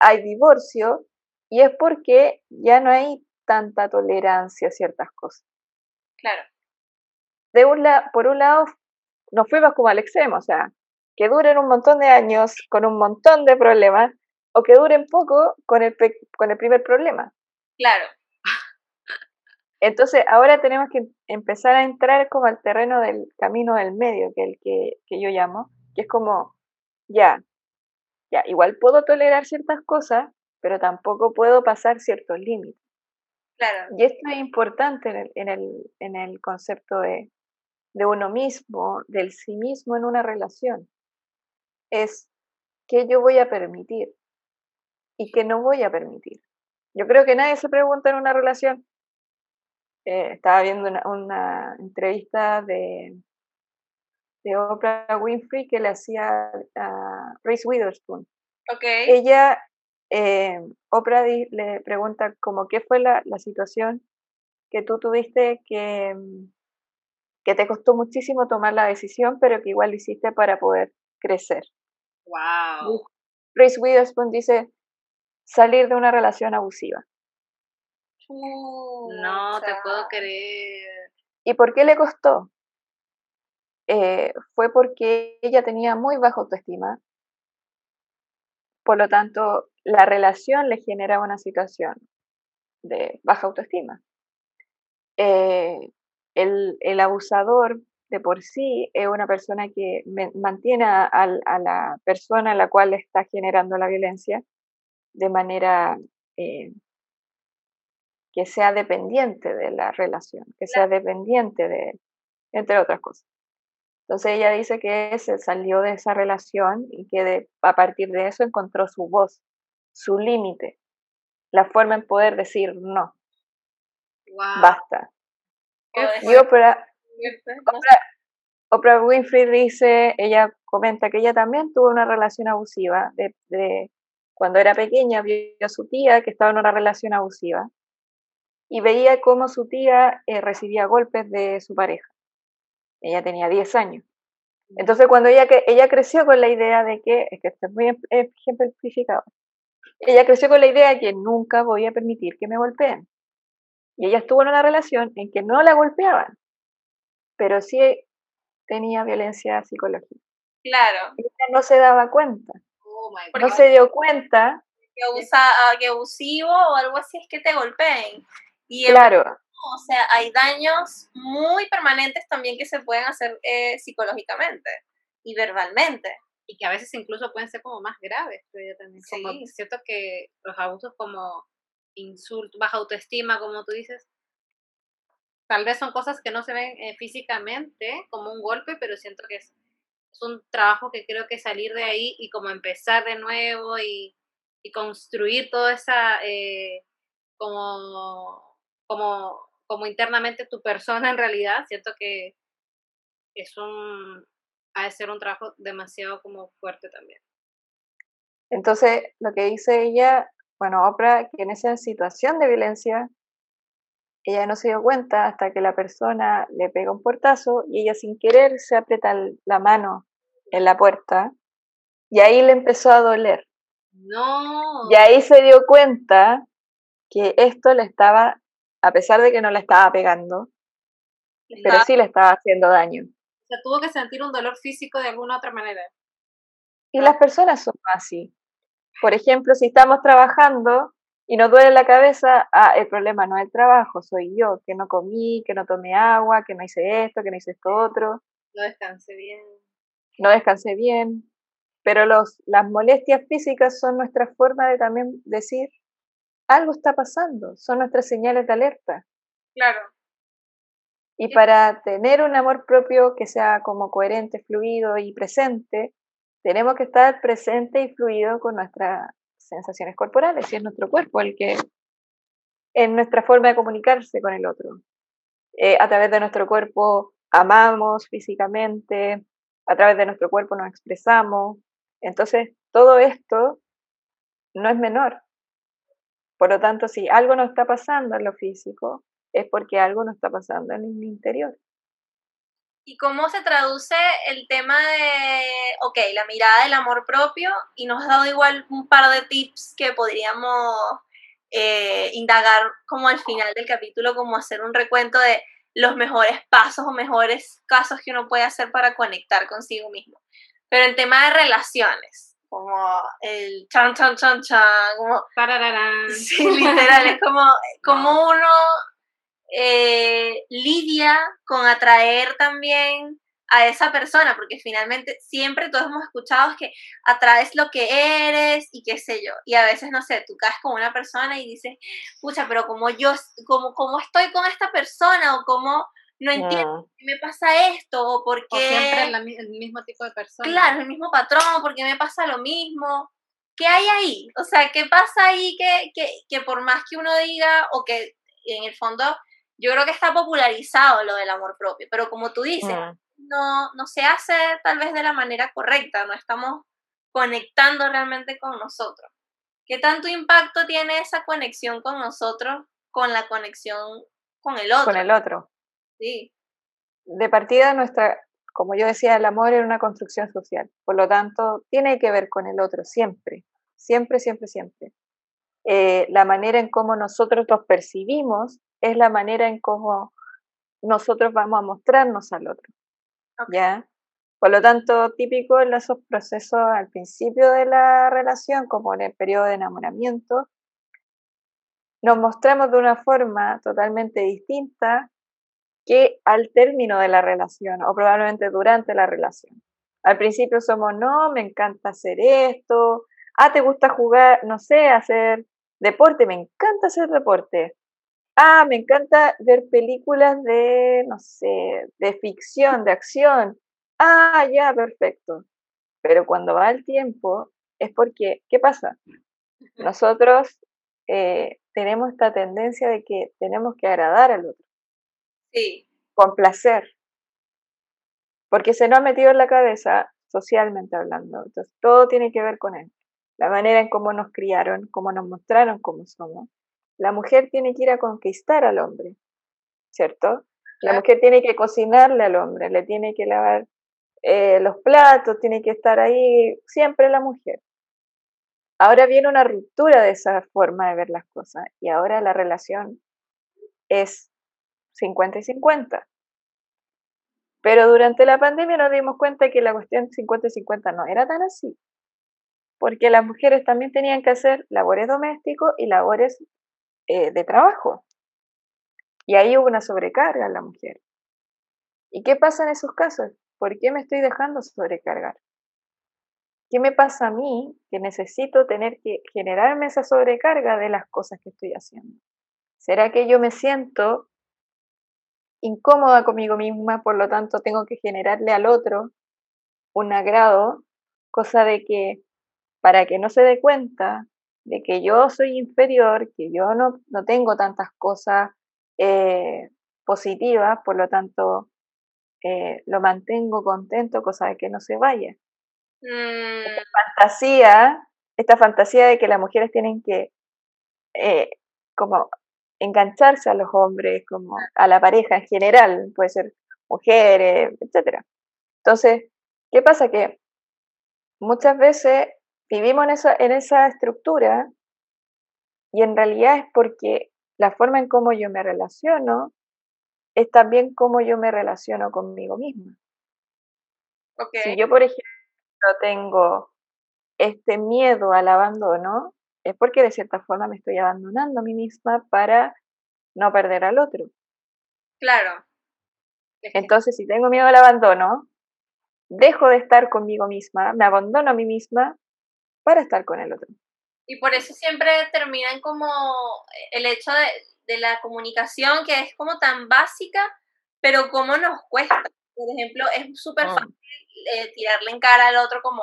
hay divorcio y es porque ya no hay tanta tolerancia a ciertas cosas. Claro. De un por un lado, nos fuimos como al extremo, o sea, que duren un montón de años con un montón de problemas o que duren poco con el, con el primer problema. Claro. Entonces, ahora tenemos que empezar a entrar como al terreno del camino del medio, que es el que, yo llamo, que es como, ya, ya, igual puedo tolerar ciertas cosas, pero tampoco puedo pasar ciertos límites. Claro. Y esto es importante en el, en el, en el concepto de, de uno mismo, del sí mismo en una relación. Es qué yo voy a permitir y qué no voy a permitir. Yo creo que nadie se pregunta en una relación, eh, estaba viendo una, entrevista de, de, Oprah Winfrey que le hacía a Reese Witherspoon. Okay. Ella, eh, Oprah le pregunta como qué fue la, la situación que tú tuviste que, que te costó muchísimo tomar la decisión, pero que igual hiciste para poder crecer. Wow. Reese Witherspoon dice salir de una relación abusiva. No te puedo creer. ¿Y por qué le costó? Eh, fue porque ella tenía muy baja autoestima. Por lo tanto, la relación le generaba una situación de baja autoestima. Eh, el, abusador de por sí es una persona que mantiene a, a, la persona a la cual está generando la violencia de manera eh, que sea dependiente de la relación, que sea dependiente de, entre otras cosas. Entonces ella dice que se salió de esa relación y que a partir de eso encontró su voz, su límite, la forma en poder decir no. Basta. Y Oprah, Oprah, Winfrey dice, ella comenta que ella también tuvo una relación abusiva. De, de, cuando era pequeña vio a su tía que estaba en una relación abusiva y veía cómo su tía eh, recibía golpes de su pareja. Ella tenía 10 años. Entonces, cuando ella, ella creció con la idea de que, es que esto es muy em, ejemplificado, ella creció con la idea de que nunca voy a permitir que me golpeen. Y ella estuvo en una relación en que no la golpeaban, pero sí tenía violencia psicológica. Claro. Ella no se daba cuenta. Oh no se dio cuenta. Que, abusa, ah, que abusivo o algo así es que te golpeen. Y claro. o sea, hay daños muy permanentes también que se pueden hacer eh, psicológicamente y verbalmente. Y que a veces incluso pueden ser como más graves, yo también. Como, cierto que los abusos como insulto, baja autoestima, como tú dices. Tal vez son cosas que no se ven eh, físicamente como un golpe, pero siento que es, un trabajo que creo que salir de ahí y como empezar de nuevo y, construir toda esa, eh, como, como, como internamente tu persona en realidad, siento que es un, ha de ser un trabajo demasiado como fuerte también. Entonces, lo que dice ella, bueno, Oprah, que en esa situación de violencia, ella no se dio cuenta hasta que la persona le pega un portazo y ella sin querer se aprieta la mano en la puerta y ahí le empezó a doler. No. Y ahí se dio cuenta que esto le estaba, a pesar de que no le estaba pegando, pero sí le estaba haciendo daño. O sea, tuvo que sentir un dolor físico de alguna otra manera. Y las personas son así. Por ejemplo, si estamos trabajando y nos duele la cabeza, ah, el problema no es el trabajo, soy yo, que no comí, que no tomé agua, que no hice esto, que no hice esto otro. No descansé bien. No descansé bien. Pero los, las molestias físicas son nuestra forma de también decir, algo está pasando, son nuestras señales de alerta. Claro. Y para tener un amor propio que sea como coherente, fluido y presente, tenemos que estar presente y fluido con nuestras sensaciones corporales, y es nuestro cuerpo el que, en nuestra forma de comunicarse con el otro. Eh, a través de nuestro cuerpo amamos físicamente, a través de nuestro cuerpo nos expresamos. Entonces, todo esto no es menor. Por lo tanto, si algo no está pasando en lo físico, es porque algo no está pasando en el interior. ¿Y cómo se traduce el tema de, ok, la mirada del amor propio? Y nos has dado igual un par de tips que podríamos eh, indagar como al final del capítulo, como hacer un recuento de los mejores pasos o mejores casos que uno puede hacer para conectar consigo mismo. Pero en tema de relaciones, como el chan, chan, chan, chan, como... Sí, literal, es como, como uno eh, lidia con atraer también a esa persona, porque finalmente siempre todos hemos escuchado que atraes lo que eres y qué sé yo, y a veces, no sé, tú caes con una persona y dices, pucha, pero como yo, como, como estoy con esta persona o como no entiendo por qué me pasa esto o por qué... siempre el mismo tipo de persona. Claro, el mismo patrón, porque me pasa lo mismo. ¿Qué hay ahí? O sea, ¿qué pasa ahí que, que, que por más que uno diga o que en el fondo yo creo que está popularizado lo del amor propio, pero como tú dices, no, no se hace tal vez de la manera correcta, no estamos conectando realmente con nosotros. ¿Qué tanto impacto tiene esa conexión con nosotros con la conexión con el otro? Con el otro. Sí. De partida, nuestra, como yo decía, el amor es una construcción social, por lo tanto, tiene que ver con el otro, siempre, siempre, siempre, siempre. Eh, la manera en cómo nosotros los percibimos es la manera en cómo nosotros vamos a mostrarnos al otro. ¿Ya? Por lo tanto, típico en esos procesos al principio de la relación, como en el periodo de enamoramiento, nos mostramos de una forma totalmente distinta que al término de la relación o probablemente durante la relación. Al principio somos, no, me encanta hacer esto, ah, te gusta jugar, no sé, hacer deporte, me encanta hacer deporte. Ah, me encanta ver películas de, no sé, de ficción, de acción. Ah, ya, perfecto. Pero cuando va el tiempo, es porque, ¿qué pasa? Nosotros eh, tenemos esta tendencia de que tenemos que agradar al otro. Sí. Con placer. Porque se nos ha metido en la cabeza, socialmente hablando. Entonces, todo tiene que ver con él. La manera en cómo nos criaron, cómo nos mostraron cómo somos la mujer tiene que ir a conquistar al hombre, ¿cierto? La mujer tiene que cocinarle al hombre, le tiene que lavar eh, los platos, tiene que estar ahí siempre la mujer. Ahora viene una ruptura de esa forma de ver las cosas y ahora la relación es 50 y 50. Pero durante la pandemia nos dimos cuenta que la cuestión 50 y 50 no era tan así, porque las mujeres también tenían que hacer labores domésticos y labores eh, de trabajo. Y ahí hubo una sobrecarga en la mujer. ¿Y qué pasa en esos casos? ¿Por qué me estoy dejando sobrecargar? ¿qué me pasa a mí que necesito tener que generarme esa sobrecarga de las cosas que estoy haciendo? ¿Será que yo me siento incómoda conmigo misma, por lo tanto tengo que generarle al otro un agrado, cosa de que para que no se dé cuenta de que yo soy inferior, que yo no, no tengo tantas cosas eh, positivas, por lo tanto eh, lo mantengo contento, cosa de que no se vaya. Esta mm. fantasía, esta fantasía de que las mujeres tienen que eh, como engancharse a los hombres, como a la pareja en general, puede ser mujeres, etcétera. Entonces, ¿qué pasa? Que muchas veces vivimos en esa, en esa estructura y en realidad es porque la forma en cómo yo me relaciono es también cómo yo me relaciono conmigo misma. Si yo, por ejemplo, tengo este miedo al abandono, es porque de cierta forma me estoy abandonando a mí misma para no perder al otro. Claro. Entonces, si tengo miedo al abandono, dejo de estar conmigo misma, me abandono a mí misma para estar con el otro. Y por eso siempre terminan como el hecho de, de la comunicación que es como tan básica, pero cómo nos cuesta. Por ejemplo, es súper ah. fácil eh, tirarle en cara al otro como,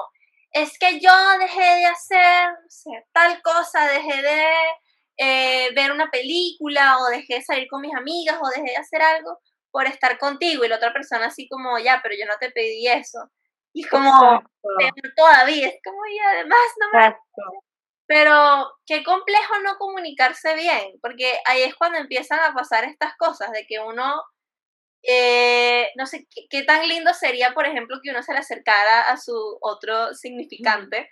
es que yo dejé de hacer tal cosa, dejé de eh, ver una película o dejé de salir con mis amigas o dejé de hacer algo por estar contigo y la otra persona así como, ya, pero yo no te pedí eso. Y como, todavía, es como, y además no me... Pero qué complejo no comunicarse bien, porque ahí es cuando empiezan a pasar estas cosas, de que uno, eh, no sé, qué, tan lindo sería, por ejemplo, que uno se le acercara a su otro significante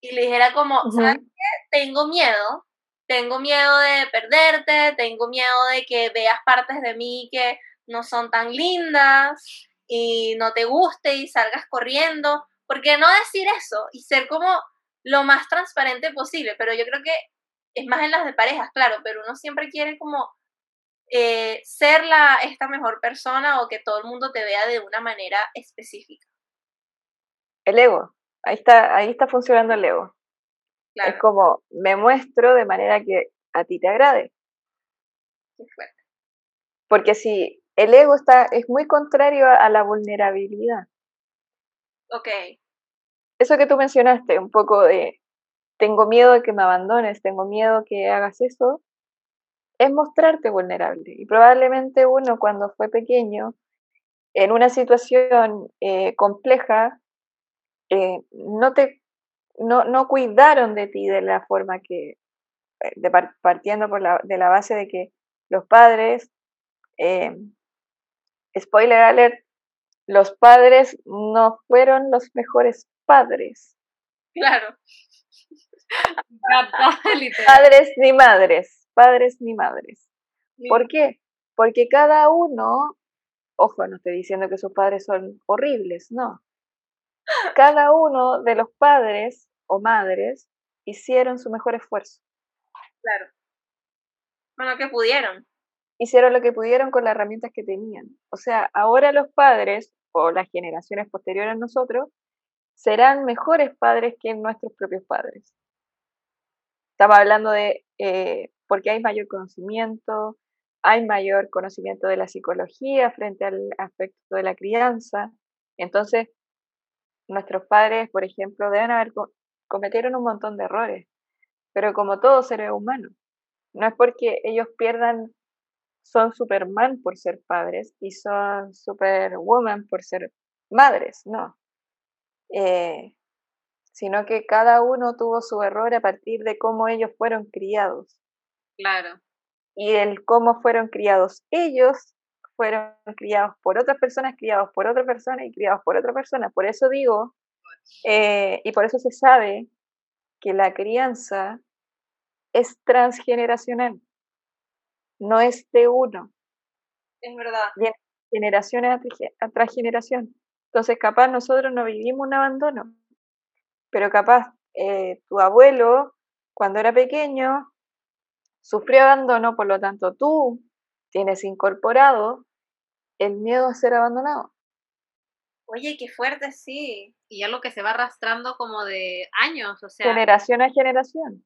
y le dijera como, ¿sabes qué? Tengo miedo, tengo miedo de perderte, tengo miedo de que veas partes de mí que no son tan lindas y no te guste y salgas corriendo. ¿Por qué no decir eso y ser como lo más transparente posible, pero yo creo que es más en las de parejas, claro, pero uno siempre quiere como eh, ser la, esta mejor persona o que todo el mundo te vea de una manera específica. El ego, ahí está, ahí está funcionando el ego. Es como me muestro de manera que a ti te agrade. Qué fuerte. Porque si el ego está, es muy contrario a la vulnerabilidad. Ok eso que tú mencionaste, un poco de tengo miedo de que me abandones, tengo miedo que hagas eso, es mostrarte vulnerable. Y probablemente uno cuando fue pequeño, en una situación eh, compleja, eh, no te no, no, cuidaron de ti de la forma que, eh, de partiendo por la, de la base de que los padres, spoiler alert, los padres no fueron los mejores padres. Claro. padres ni madres, padres ni madres. ¿Por qué? Porque cada uno, ojo, no estoy diciendo que sus padres son horribles, no. Cada uno de los padres o madres hicieron su mejor esfuerzo. Claro. Con lo que pudieron. Hicieron lo que pudieron con las herramientas que tenían. O sea, ahora los padres o las generaciones posteriores a nosotros serán mejores padres que nuestros propios padres. Estamos hablando de, eh, porque hay mayor conocimiento, hay mayor conocimiento de la psicología frente al aspecto de la crianza. Entonces, nuestros padres, por ejemplo, deben haber cometieron un montón de errores, pero como todo seres humano, no es porque ellos pierdan, son Superman por ser padres y son Superwoman por ser madres, no. Eh, sino que cada uno tuvo su error a partir de cómo ellos fueron criados. Claro. Y el cómo fueron criados ellos, fueron criados por otras personas, criados por otra persona y criados por otra persona. Por eso digo, eh, y por eso se sabe que la crianza es transgeneracional, no es de uno. Es verdad. Viene generación tras generación. Entonces, capaz nosotros no vivimos un abandono, pero capaz eh, tu abuelo, cuando era pequeño, sufrió abandono, por lo tanto tú tienes incorporado el miedo a ser abandonado. Oye, qué fuerte, sí. y algo que se va arrastrando como de años, o sea. Generación a generación.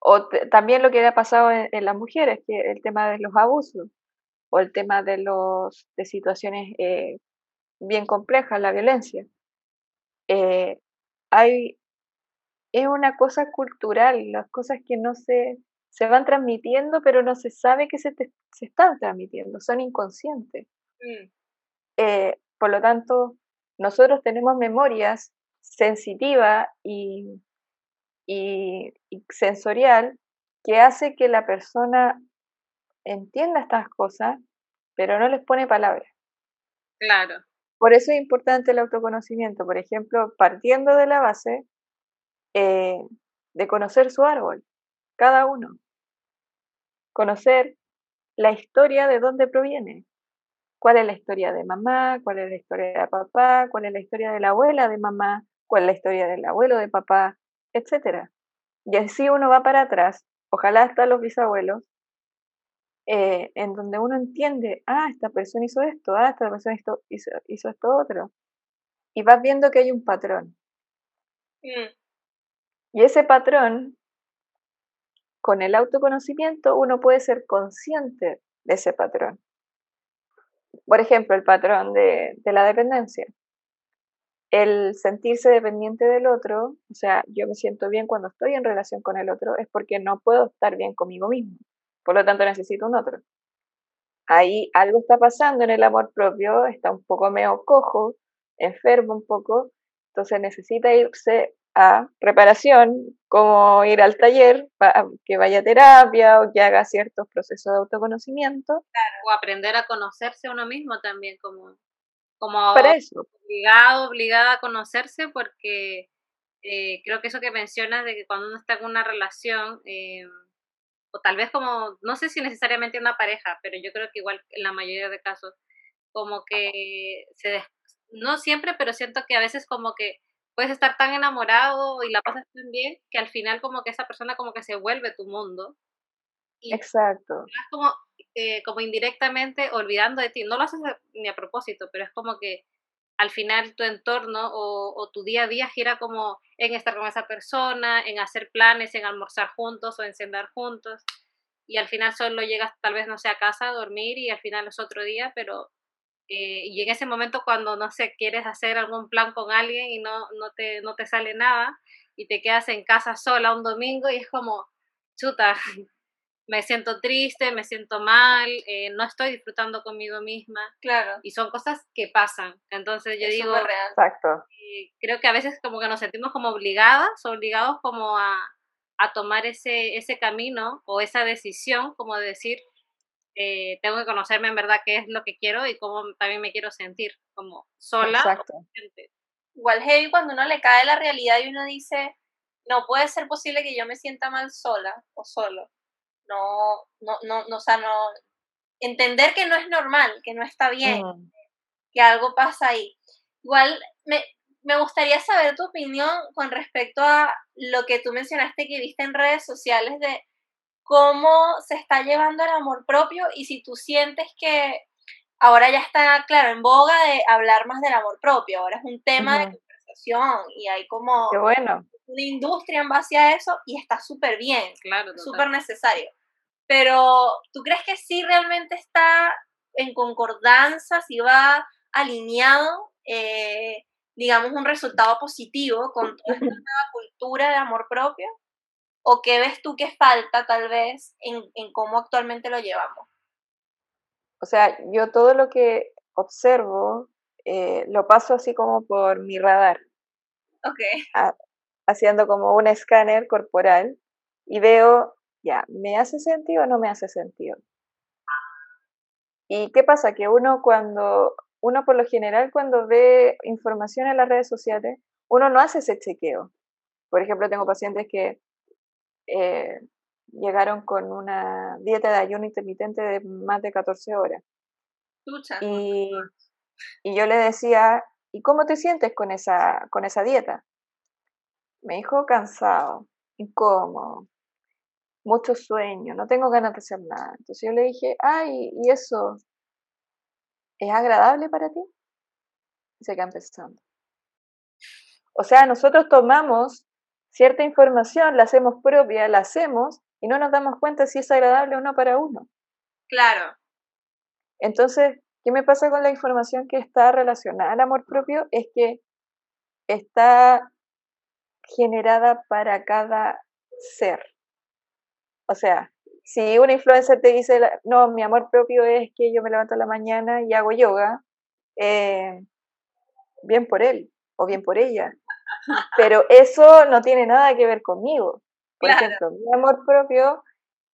O también lo que ha pasado en, las mujeres, que el tema de los abusos, o el tema de, los, de situaciones eh, bien complejas, la violencia. Eh, hay, es una cosa cultural, las cosas que no se, se van transmitiendo, pero no se sabe que se, se están transmitiendo, son inconscientes. Mm. Eh, por lo tanto, nosotros tenemos memorias sensitiva y, y, sensorial que hace que la persona entienda estas cosas, pero no les pone palabras. Claro. Por eso es importante el autoconocimiento, por ejemplo, partiendo de la base eh, de conocer su árbol, cada uno. Conocer la historia de dónde proviene. ¿Cuál es la historia de mamá? ¿Cuál es la historia de papá? ¿Cuál es la historia de la abuela de mamá? ¿Cuál es la historia del abuelo de papá? Etcétera. Y así uno va para atrás, ojalá hasta los bisabuelos, eh, en donde uno entiende, ah, esta persona hizo esto, ah, esta persona hizo, hizo, esto otro. Y vas viendo que hay un patrón. Mm. Y ese patrón, con el autoconocimiento, uno puede ser consciente de ese patrón. Por ejemplo, el patrón de, la dependencia. El sentirse dependiente del otro, o sea, yo me siento bien cuando estoy en relación con el otro, es porque no puedo estar bien conmigo mismo por lo tanto necesito un otro. Ahí algo está pasando en el amor propio, está un poco medio cojo, enfermo un poco, entonces necesita irse a reparación, como ir al taller, que vaya a terapia o que haga ciertos procesos de autoconocimiento. o aprender a conocerse a uno mismo también, como, como obligado, obligada a conocerse, porque eh, creo que eso que mencionas de que cuando uno está en una relación, eh, o tal vez como, no sé si necesariamente una pareja, pero yo creo que igual en la mayoría de casos, como que se, no siempre, pero siento que a veces como que puedes estar tan enamorado y la pasas tan bien que al final como que esa persona como que se vuelve tu mundo. Y Exacto. Como, eh, como indirectamente olvidando de ti. No lo haces ni a propósito, pero es como que al final tu entorno o, tu día a día gira como en estar con esa persona, en hacer planes, en almorzar juntos o en cenar juntos. Y al final solo llegas tal vez, no sé, a casa a dormir y al final es otro día, pero... Eh, y en ese momento cuando, no sé, quieres hacer algún plan con alguien y no, no, te, no te sale nada y te quedas en casa sola un domingo y es como, chuta, me siento triste, me siento mal, eh, no estoy disfrutando conmigo misma. Claro. Y son cosas que pasan. Entonces yo digo, real. Exacto. Eh, creo que a veces como que nos sentimos como obligadas, obligados como a, a tomar ese, ese camino o esa decisión, como de decir, eh, tengo que conocerme en verdad qué es lo que quiero y cómo también me quiero sentir, como sola. Exacto. Igual heavy cuando uno le cae la realidad y uno dice, no puede ser posible que yo me sienta mal sola o solo no, no, no, no, o sea, no, entender que no es normal, que no está bien, mm. que algo pasa ahí. Igual me, me gustaría saber tu opinión con respecto a lo que tú mencionaste que viste en redes sociales de cómo se está llevando el amor propio y si tú sientes que ahora ya está, claro, en boga de hablar más del amor propio, ahora es un tema de conversación y hay como bueno. una industria en base a eso y está súper bien, claro, súper necesario. Pero, ¿tú crees que sí realmente está en concordancia, si va alineado, eh, digamos, un resultado positivo con toda esta nueva cultura de amor propio? ¿O qué ves tú que falta tal vez en, cómo actualmente lo llevamos? O sea, yo todo lo que observo eh, lo paso así como por mi radar. Ok. haciendo como un escáner corporal y veo ya, ¿me hace sentido o no me hace sentido? ¿Y qué pasa? Que uno cuando, uno por lo general cuando ve información en las redes sociales, uno no hace ese chequeo. Por ejemplo, tengo pacientes que eh, llegaron con una dieta de ayuno intermitente de más de 14 horas. Y, y, yo le decía, ¿y cómo te sientes con esa, con esa dieta? Me dijo cansado, incómodo, mucho sueño, no tengo ganas de hacer nada. Entonces yo le dije, ay, ¿y eso es agradable para ti? Y se quedan pensando. O sea, nosotros tomamos cierta información, la hacemos propia, la hacemos y no nos damos cuenta si es agradable o no para uno. Claro. Entonces, ¿qué me pasa con la información que está relacionada al amor propio? Es que está generada para cada ser. O sea, si un influencer te dice, no, mi amor propio es que yo me levanto a la mañana y hago yoga, eh, bien por él o bien por ella. Pero eso no tiene nada que ver conmigo. Por ejemplo, mi amor propio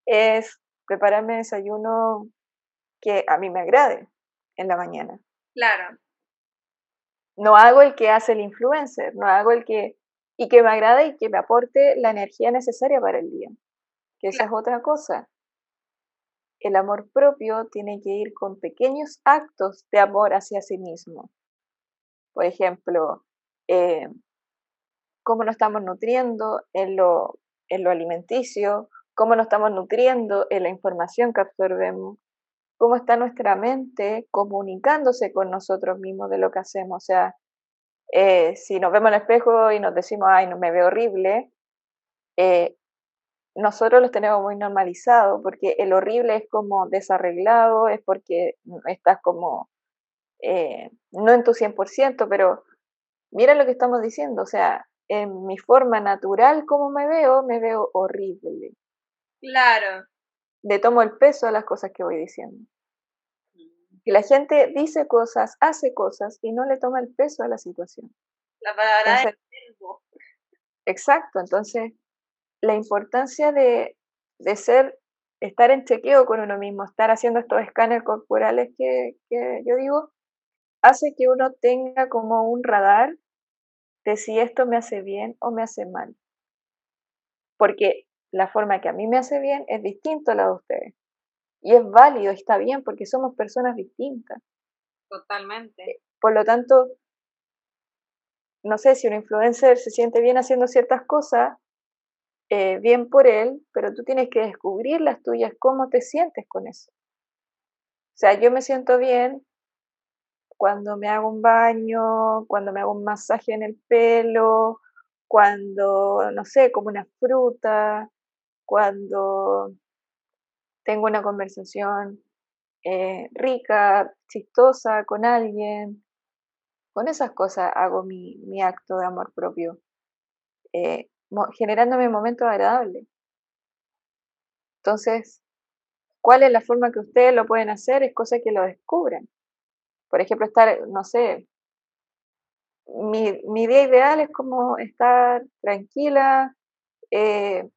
es prepararme desayuno que a mí me agrade en la mañana. Claro. No hago el que hace el influencer, no hago el que y que me agrade y que me aporte la energía necesaria para el día. Que esa es otra cosa. El amor propio tiene que ir con pequeños actos de amor hacia sí mismo. Por ejemplo, eh, cómo nos estamos nutriendo en lo, en lo alimenticio, cómo nos estamos nutriendo en la información que absorbemos, cómo está nuestra mente comunicándose con nosotros mismos de lo que hacemos. O sea, eh, si nos vemos en el espejo y nos decimos, ay, no me veo horrible, eh, nosotros los tenemos muy normalizados porque el horrible es como desarreglado, es porque estás como eh, no en tu 100%, pero mira lo que estamos diciendo, o sea, en mi forma natural como me veo, me veo horrible. Claro. Le tomo el peso a las cosas que voy diciendo. Que la gente dice cosas, hace cosas y no le toma el peso a la situación. La palabra es Exacto, entonces la importancia de, de, ser, estar en chequeo con uno mismo, estar haciendo estos escáneres corporales que, que yo digo, hace que uno tenga como un radar de si esto me hace bien o me hace mal. Porque la forma que a mí me hace bien es distinto a la de ustedes. Y es válido, está bien, porque somos personas distintas. Totalmente. Eh, por lo tanto, no sé, si un influencer se siente bien haciendo ciertas cosas, eh, bien por él, pero tú tienes que descubrir las tuyas, cómo te sientes con eso. O sea, yo me siento bien cuando me hago un baño, cuando me hago un masaje en el pelo, cuando, no sé, como una fruta, cuando tengo una conversación eh, rica, chistosa con alguien. Con esas cosas hago mi, mi acto de amor propio, eh, generándome momentos agradables. Entonces, ¿cuál es la forma que ustedes lo pueden hacer? Es cosa que lo descubran. Por ejemplo, estar, no sé, mi, mi día ideal es como estar tranquila, eh,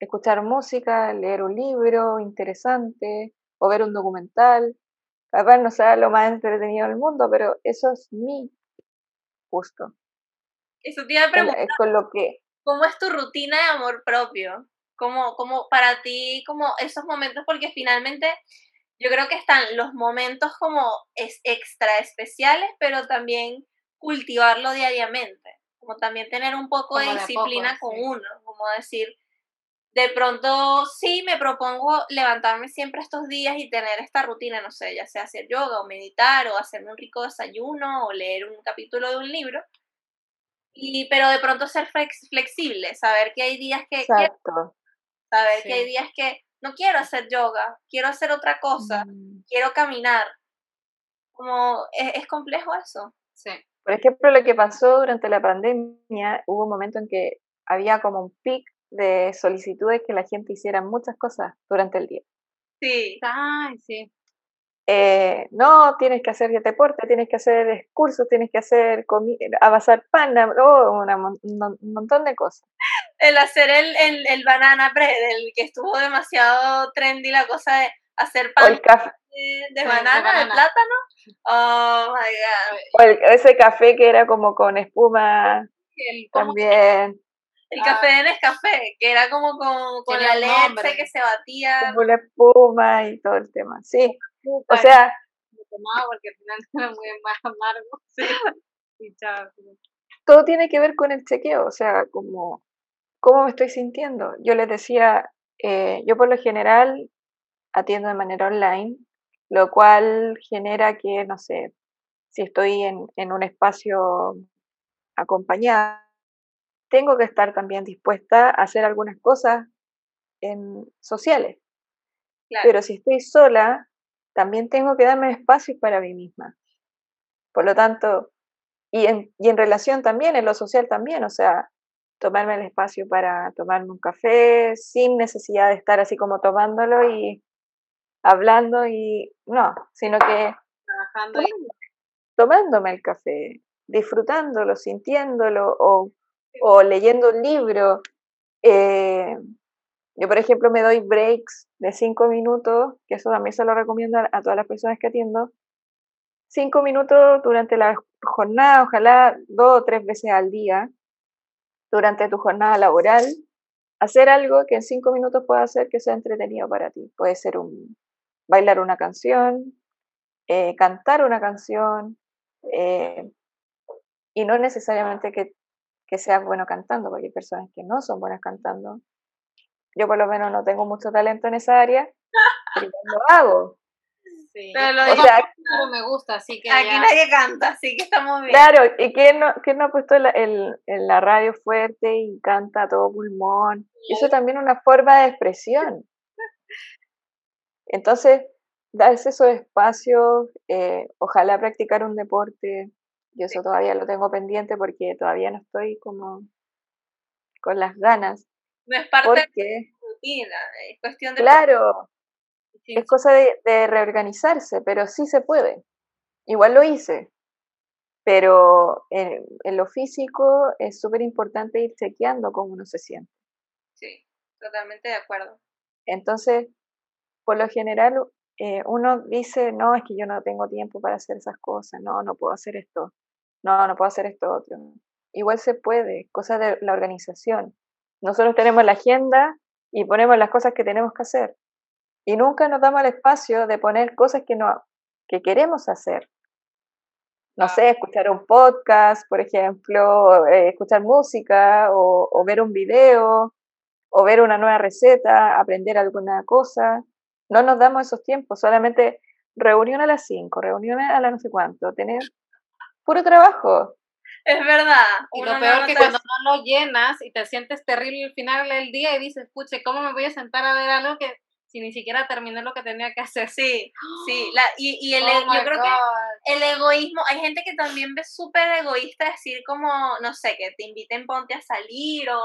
escuchar música, leer un libro interesante o ver un documental. Capaz no sea lo más entretenido del mundo, pero eso es mi gusto. Eso te iba a preguntar. Con lo que... ¿Cómo es tu rutina de amor propio? ¿Cómo, cómo para ti, como esos momentos? Porque finalmente yo creo que están los momentos como es extra especiales, pero también cultivarlo diariamente, como también tener un poco de disciplina con uno, como decir, de pronto sí me propongo levantarme siempre estos días y tener esta rutina, no sé, ya sea hacer yoga o meditar o hacerme un rico desayuno o leer un capítulo de un libro. Y, pero de pronto ser flexible, saber que hay días que... Exacto. saber que hay días que no quiero hacer yoga, quiero hacer otra cosa, mm. quiero caminar. Como es, complejo eso. Sí. Por ejemplo, lo que pasó durante la pandemia, hubo un momento en que había como un pic de solicitudes que la gente hiciera muchas cosas durante el día. Sí. Ay, sí. Eh, no, tienes que hacer deporte, tienes que hacer cursos, tienes que hacer avanzar pan, oh, un montón de cosas el hacer el, el, el banana bread, el que estuvo demasiado trendy, la cosa de hacer pan De, banana, de, plátano. Oh my god. O ese café que era como con espuma también. El café de Nescafé, que era como con, con la leche que se batía. Como la espuma y todo el tema, sí. O sea... tomaba porque al final era muy más amargo. Sí. Todo tiene que ver con el chequeo, o sea, como ¿Cómo me estoy sintiendo? Yo les decía, eh, yo por lo general atiendo de manera online, lo cual genera que, no sé, si estoy en, un espacio acompañada, tengo que estar también dispuesta a hacer algunas cosas en, sociales. Pero si estoy sola, también tengo que darme espacios para mí misma. Por lo tanto, y en, y en relación también, en lo social también, o sea, tomarme el espacio para tomarme un café sin necesidad de estar así como tomándolo y hablando y no, sino que trabajando tomándome el café, disfrutándolo, sintiéndolo o, o leyendo un libro. Eh, yo, por ejemplo, me doy breaks de cinco minutos, que eso también se lo recomiendo a todas las personas que atiendo. Cinco minutos durante la jornada, ojalá dos o tres veces al día, durante tu jornada laboral, hacer algo que en cinco minutos pueda hacer que sea entretenido para ti. Puede ser bailar una canción, eh, cantar una canción, eh, y no necesariamente que, que seas bueno cantando, porque hay personas que no son buenas cantando. Yo por lo menos no tengo mucho talento en esa área, pero lo hago. Pero lo o sea, me gusta, así que aquí nadie canta, así que estamos bien. Claro, ¿y quién no, quién no ha puesto el, el, la radio fuerte y canta a todo pulmón? Eso también es una forma de expresión. Entonces, darse esos espacios, eh, ojalá practicar un deporte, yo eso todavía lo tengo pendiente porque todavía no estoy como con las ganas. No es parte de la rutina, es cuestión de... Claro, es cosa de, reorganizarse, pero sí se puede. Igual lo hice, pero en, en lo físico es súper importante ir chequeando cómo uno se siente. Sí, totalmente de acuerdo. Entonces, por lo general, eh, uno dice, no, es que yo no tengo tiempo para hacer esas cosas, no, no puedo hacer esto, no, no puedo hacer esto otro. Igual se puede, cosa de la organización. Nosotros tenemos la agenda y ponemos las cosas que tenemos que hacer. Y nunca nos damos el espacio de poner cosas que, no, que queremos hacer. No sé, escuchar un podcast, por ejemplo, eh, escuchar música o, o ver un video o ver una nueva receta, aprender alguna cosa. No nos damos esos tiempos, solamente reunión a las 5, reunión a las no sé cuánto, tener puro trabajo. Es verdad. Y lo peor que cuando no lo llenas y te sientes terrible al final del día y dices, puche, ¿cómo me voy a sentar a ver algo que si ni siquiera terminé lo que tenía que hacer? Sí, sí. La, y, y el, oh yo creo que el egoísmo, hay gente que también ve súper egoísta decir como, no sé, que te inviten, ponte a salir o,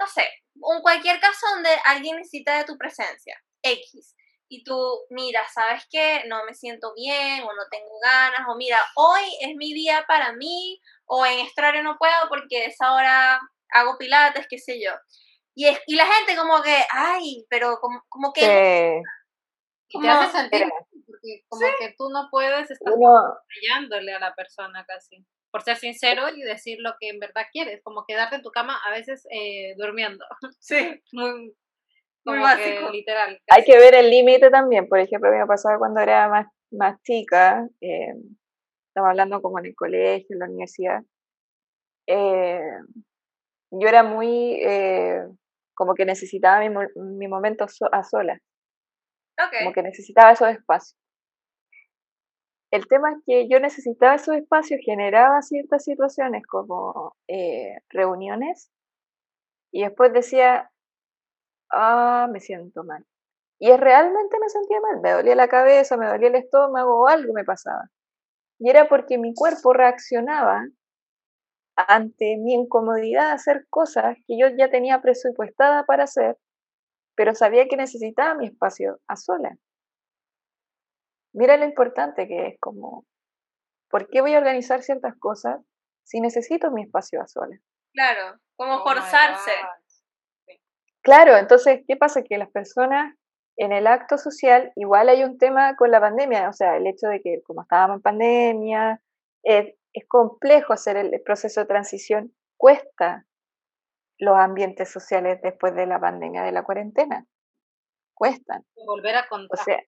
no sé, un cualquier caso donde alguien necesita de tu presencia, X y tú, mira, ¿sabes qué? No me siento bien o no tengo ganas, o mira, hoy es mi día para mí, o en este horario no puedo porque esa hora hago pilates, qué sé yo. Y, es, y la gente como que, ay, pero como, como que... Y te hace sentir, porque como que tú no puedes estar fallándole a la persona casi, por ser sincero y decir lo que en verdad quieres, como quedarte en tu cama a veces eh, durmiendo. Sí. Muy, muy básico. literal. Hay que ver el límite también. Por ejemplo, a mí me pasaba cuando era más, más chica, eh, estaba hablando como en el colegio, en la universidad. Eh, yo era muy, eh, como que necesitaba mi, mi momento a solas. Como que necesitaba esos espacios. El tema es que yo necesitaba esos espacios, generaba ciertas situaciones como reuniones y después decía, ah, me siento mal. Y realmente me sentía mal, me dolía la cabeza, me dolía el estómago o algo me pasaba. Y era porque mi cuerpo reaccionaba ante mi incomodidad de hacer cosas que yo ya tenía presupuestada para hacer, pero sabía que necesitaba mi espacio a sola. Mira lo importante que es como, ¿por qué voy a organizar ciertas cosas si necesito mi espacio a sola? Claro, como oh forzarse. Claro, entonces, ¿qué pasa? Que las personas en el acto social, igual hay un tema con la pandemia, o sea, el hecho de que como estábamos en pandemia, es, complejo hacer el proceso de transición, cuesta los ambientes sociales después de la pandemia, de la cuarentena, cuestan. Volver a contar. O sea,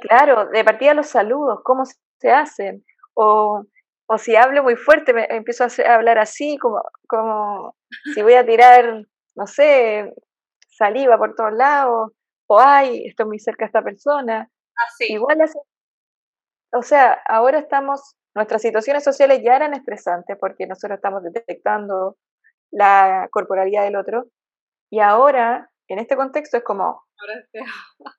claro, de partida los saludos, cómo se hacen, o, o si hablo muy fuerte, me empiezo a hablar así, como, como si voy a tirar, no sé, saliva por todos lados, o ay, estoy muy cerca de esta persona. Así. Igual o sea, ahora estamos, nuestras situaciones sociales ya eran estresantes porque nosotros estamos detectando la corporalidad del otro. Y ahora, en este contexto, es como...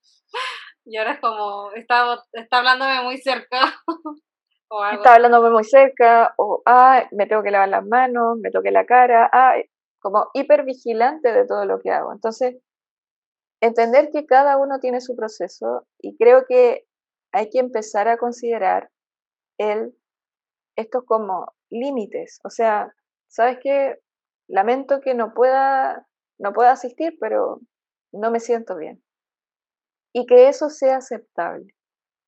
Y ahora es como, está, está hablándome muy cerca. o algo. Está hablándome muy cerca, o ah, me tengo que lavar las manos, me toqué la cara, ah, como hipervigilante de todo lo que hago. Entonces, entender que cada uno tiene su proceso y creo que hay que empezar a considerar el, estos como límites. O sea, ¿sabes qué? Lamento que no pueda, no pueda asistir, pero no me siento bien. Y que eso sea aceptable.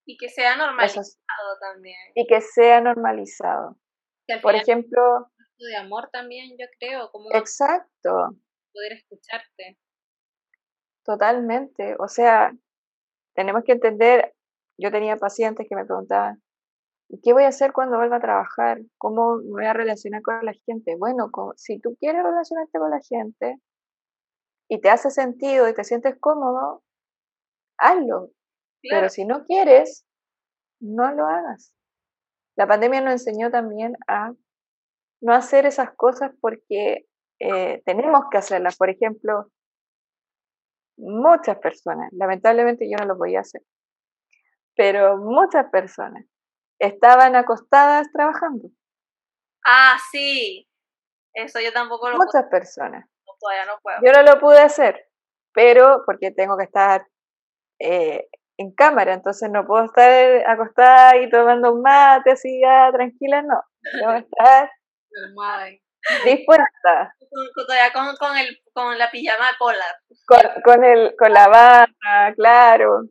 Y que sea normalizado también. Y que sea normalizado. Por ejemplo... De amor también, yo creo. Como exacto. Poder escucharte. Totalmente. O sea, tenemos que entender, yo tenía pacientes que me preguntaban, ¿y qué voy a hacer cuando vuelva a trabajar? ¿Cómo me voy a relacionar con la gente? Bueno, si tú quieres relacionarte con la gente y te hace sentido y te sientes cómodo, hazlo. Pero si no quieres, no lo hagas. La pandemia nos enseñó también a no hacer esas cosas porque eh, tenemos que hacerlas. Por ejemplo, muchas personas, lamentablemente yo no lo podía hacer, pero muchas personas estaban acostadas trabajando. Ah, sí, eso yo tampoco lo Muchas personas. No, todavía no puedo. Yo no lo pude hacer, pero porque tengo que estar eh, en cámara, entonces no puedo estar acostada y tomando un mate así ya tranquila, no. Tengo que estar dispuesta. Con, todavía con, con, el, con la pijama polar. Con, con, el, con la bata, claro.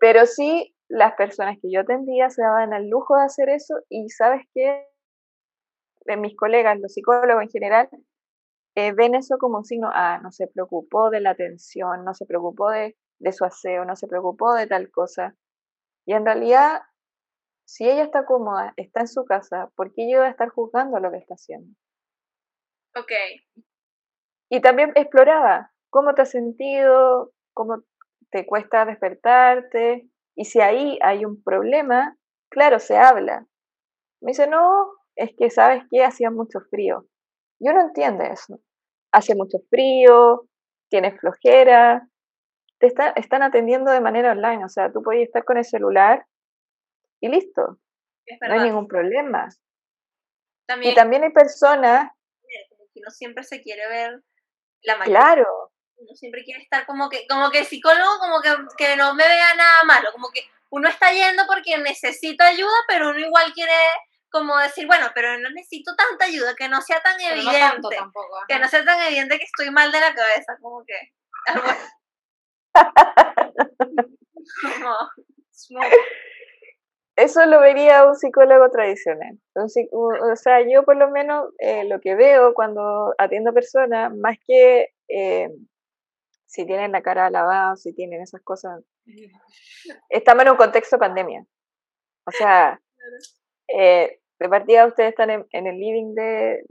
Pero sí, las personas que yo atendía se daban al lujo de hacer eso y sabes qué, de mis colegas, los psicólogos en general, eh, ven eso como un signo, ah, no se preocupó de la atención, no se preocupó de, de su aseo, no se preocupó de tal cosa. Y en realidad si ella está cómoda, está en su casa, ¿por qué yo voy a estar juzgando lo que está haciendo? Ok. Y también exploraba cómo te has sentido, cómo te cuesta despertarte, y si ahí hay un problema, claro, se habla. Me dice, no, es que sabes que hacía mucho frío. Yo no entiendo eso. Hace mucho frío, tienes flojera, te están atendiendo de manera online, o sea, tú puedes estar con el celular y listo. No hay ningún problema. y también hay personas... Como que uno siempre se quiere ver la mayoría. Claro. Uno siempre quiere estar como que, como que psicólogo, como que, que no me vea nada malo, como que uno está yendo porque necesita ayuda, pero uno igual quiere como decir, bueno, pero no necesito tanta ayuda, que no sea tan evidente. que no sea tan evidente que estoy mal de la cabeza, como que. eso lo vería un psicólogo tradicional. o sea, yo por lo menos eh, lo que veo cuando atiendo personas, más que eh, si tienen la cara lavada, si tienen esas cosas, estamos en un contexto de pandemia. O sea, eh, de partida ustedes están en, el living de,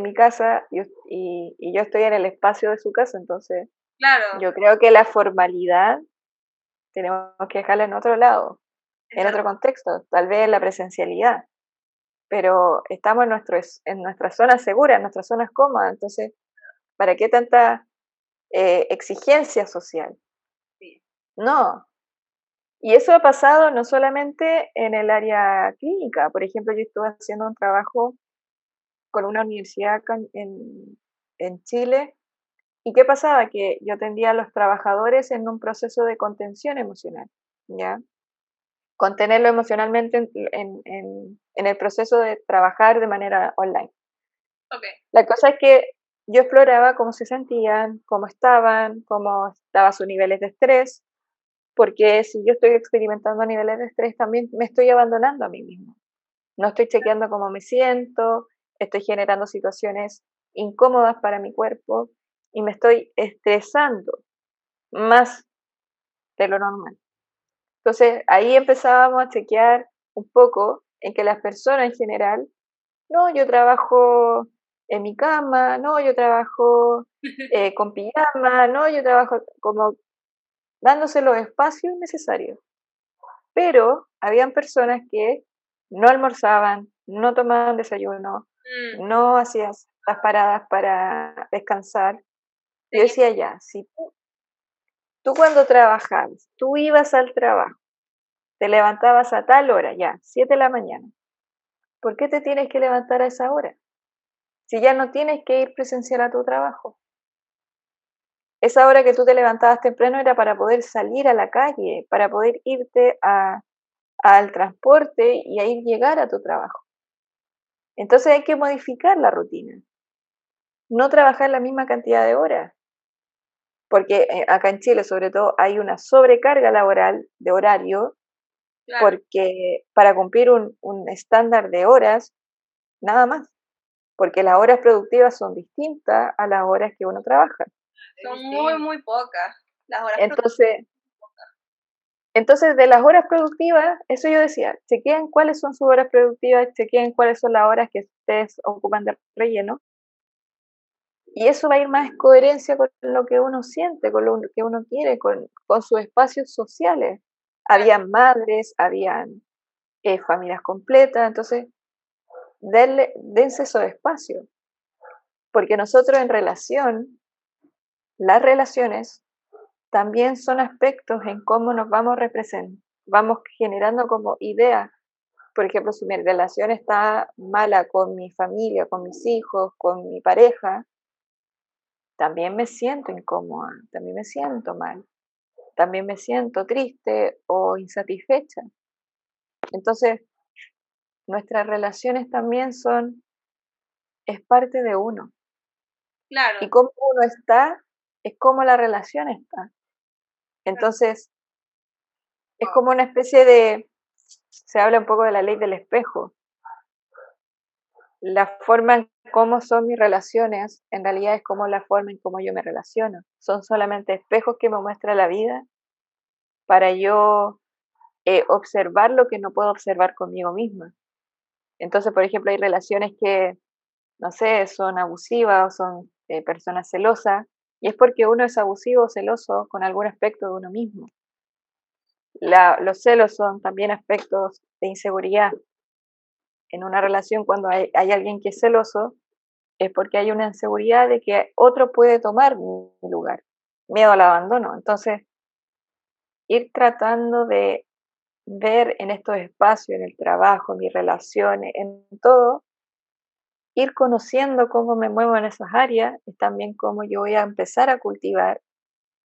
mi casa y, y, yo estoy en el espacio de su casa, entonces claro. yo creo que la formalidad tenemos que dejarla en otro lado en otro contexto, tal vez la presencialidad, pero estamos en, nuestro, en nuestra zona segura, en nuestras zonas cómodas, entonces, ¿para qué tanta eh, exigencia social? No. Y eso ha pasado no solamente en el área clínica, por ejemplo, yo estuve haciendo un trabajo con una universidad en, en Chile, ¿y qué pasaba? Que yo atendía a los trabajadores en un proceso de contención emocional, ¿ya? contenerlo emocionalmente en, en, el proceso de trabajar de manera online. La cosa es que yo exploraba cómo se sentían, cómo estaban, cómo estaban sus niveles de estrés, porque si yo estoy experimentando niveles de estrés, también me estoy abandonando a mí mismo. No estoy chequeando cómo me siento, estoy generando situaciones incómodas para mi cuerpo y me estoy estresando más de lo normal. Entonces ahí empezábamos a chequear un poco en que las personas en general, no, yo trabajo en mi cama, no, yo trabajo eh, con pijama, no, yo trabajo como dándose los espacios necesarios. Pero habían personas que no almorzaban, no tomaban desayuno, mm. no hacían las paradas para descansar. Yo decía ya, si tú, tú cuando trabajabas, tú ibas al trabajo, te levantabas a tal hora, ya, 7 de la mañana, ¿por qué te tienes que levantar a esa hora? Si ya no tienes que ir presencial a tu trabajo. Esa hora que tú te levantabas temprano era para poder salir a la calle, para poder irte al transporte y ahí llegar a tu trabajo. Entonces hay que modificar la rutina. No trabajar la misma cantidad de horas. Porque eh, acá en Chile, sobre todo, hay una sobrecarga laboral de horario, porque para cumplir un, un estándar de horas, nada más. Porque las horas productivas son distintas a las horas que uno trabaja. Son muy, muy pocas. Las horas entonces, entonces, de las horas productivas, eso yo decía, chequeen cuáles son sus horas productivas, chequeen cuáles son las horas que ustedes ocupan de relleno. Y eso va a ir más en coherencia con lo que uno siente, con lo que uno quiere, con, con sus espacios sociales. Habían madres, habían eh, familias completas, entonces, denle, dense esos espacios. Porque nosotros en relación las relaciones también son aspectos en cómo nos vamos representando, vamos generando como ideas. Por ejemplo, si mi relación está mala con mi familia, con mis hijos, con mi pareja, también me siento incómoda, también me siento mal, también me siento triste o insatisfecha. Entonces, nuestras relaciones también son, es parte de uno. Claro. Y cómo uno está es como la relación está. Entonces, es como una especie de, se habla un poco de la ley del espejo. La forma en cómo son mis relaciones, en realidad es como la forma en cómo yo me relaciono. Son solamente espejos que me muestra la vida para yo eh, observar lo que no puedo observar conmigo misma. Entonces, por ejemplo, hay relaciones que, no sé, son abusivas o son eh, personas celosas y es porque uno es abusivo o celoso con algún aspecto de uno mismo. los celos son también aspectos de inseguridad. En una relación, cuando hay, alguien que es celoso, es porque hay una inseguridad de que otro puede tomar mi lugar. Miedo al abandono. Entonces, ir tratando de ver en estos espacios, en el trabajo, en mis relaciones, en todo, ir conociendo cómo me muevo en esas áreas es también cómo yo voy a empezar a cultivar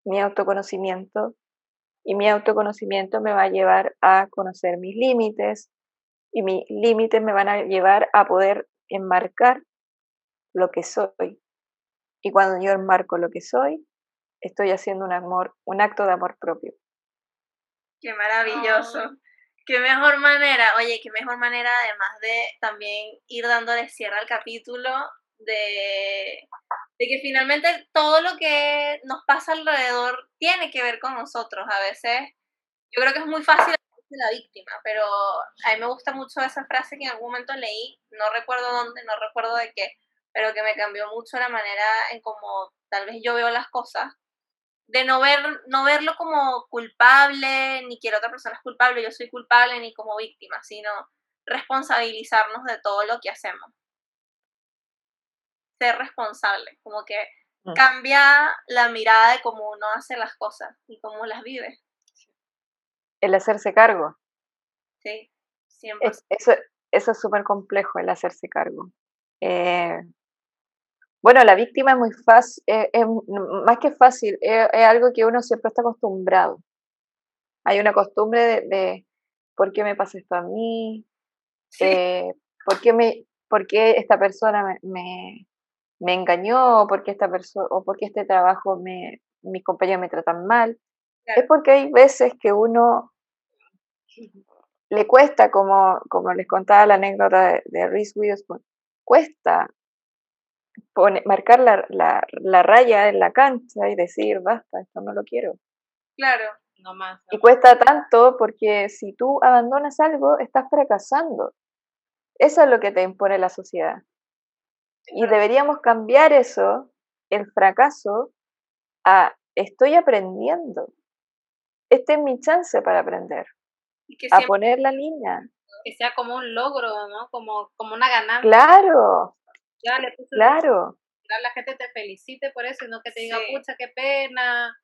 mi autoconocimiento y mi autoconocimiento me va a llevar a conocer mis límites y mis límites me van a llevar a poder enmarcar lo que soy. Y cuando yo enmarco lo que soy, estoy haciendo un amor, un acto de amor propio. Qué maravilloso. Qué mejor manera, oye, qué mejor manera además de también ir dándole cierre al capítulo de, que finalmente todo lo que nos pasa alrededor tiene que ver con nosotros. A veces yo creo que es muy fácil la víctima, pero a mí me gusta mucho esa frase que en algún momento leí, no recuerdo dónde, no recuerdo de qué, pero que me cambió mucho la manera en cómo tal vez yo veo las cosas de no, ver, no verlo como culpable, ni que la otra persona es culpable, yo soy culpable, ni como víctima, sino responsabilizarnos de todo lo que hacemos. Ser responsable, como que mm. cambia la mirada de cómo uno hace las cosas y cómo las vive. El hacerse cargo. Sí, siempre. eso, eso es súper complejo, el hacerse cargo. Eh, bueno, la víctima es muy fácil, eh, es, más que fácil, es, algo que uno siempre está acostumbrado. Hay una costumbre de, ¿por qué me pasa esto a mí? Eh, ¿por, qué me, ¿Por esta persona me, me, engañó? ¿Por qué esta persona, o por qué este trabajo me, mis compañeros me tratan mal? Es porque hay veces que uno le cuesta, como, como les contaba la anécdota de, de Reese Witherspoon, cuesta marcar la, la, la, raya en la cancha y decir, basta, esto no lo quiero. Claro, no más. y cuesta tanto porque si tú abandonas algo, estás fracasando. Eso es lo que te impone la sociedad. Y deberíamos cambiar eso, el fracaso, a estoy aprendiendo. Este es mi chance para aprender. a poner la línea. que sea como un logro, ¿no? Como, como una ganancia. Claro. Ya le puse claro. la gente te felicite por eso, y no que te diga, pucha, qué pena,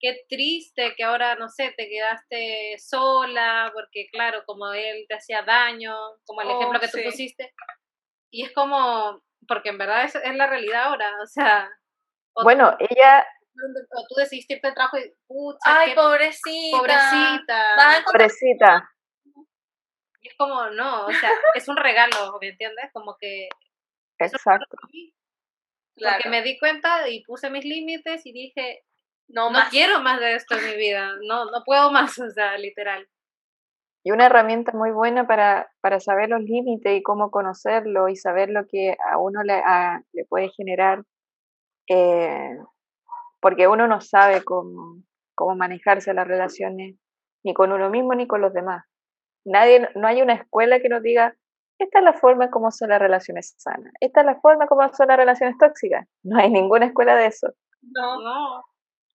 qué triste que ahora, no sé, te quedaste sola, porque claro, como él te hacía daño, como el ejemplo Oh, que tú sí. pusiste. Y es como, porque en verdad es, es la realidad ahora, o sea, o Bueno, ella, o tú decidiste irte al trabajo y, pucha, Ay, qué pobrecita. pobrecita. Pobrecita, Y es como, no, o sea, es un regalo, ¿me entiendes? Como que exacto. Claro. Porque me di cuenta y puse mis límites y dije, no, no más. quiero más de esto en mi vida, no, no puedo más, o sea, literal. Y una herramienta muy buena para, para saber los límites y cómo conocerlo y saber lo que a uno le, a- le puede generar, eh, porque uno no sabe cómo, cómo manejarse las relaciones, ni con uno mismo ni con los demás. Nadie, no hay una escuela que nos diga, esta es la forma como son las relaciones sanas, esta es la forma como son las relaciones tóxicas. No hay ninguna escuela de eso. No, no.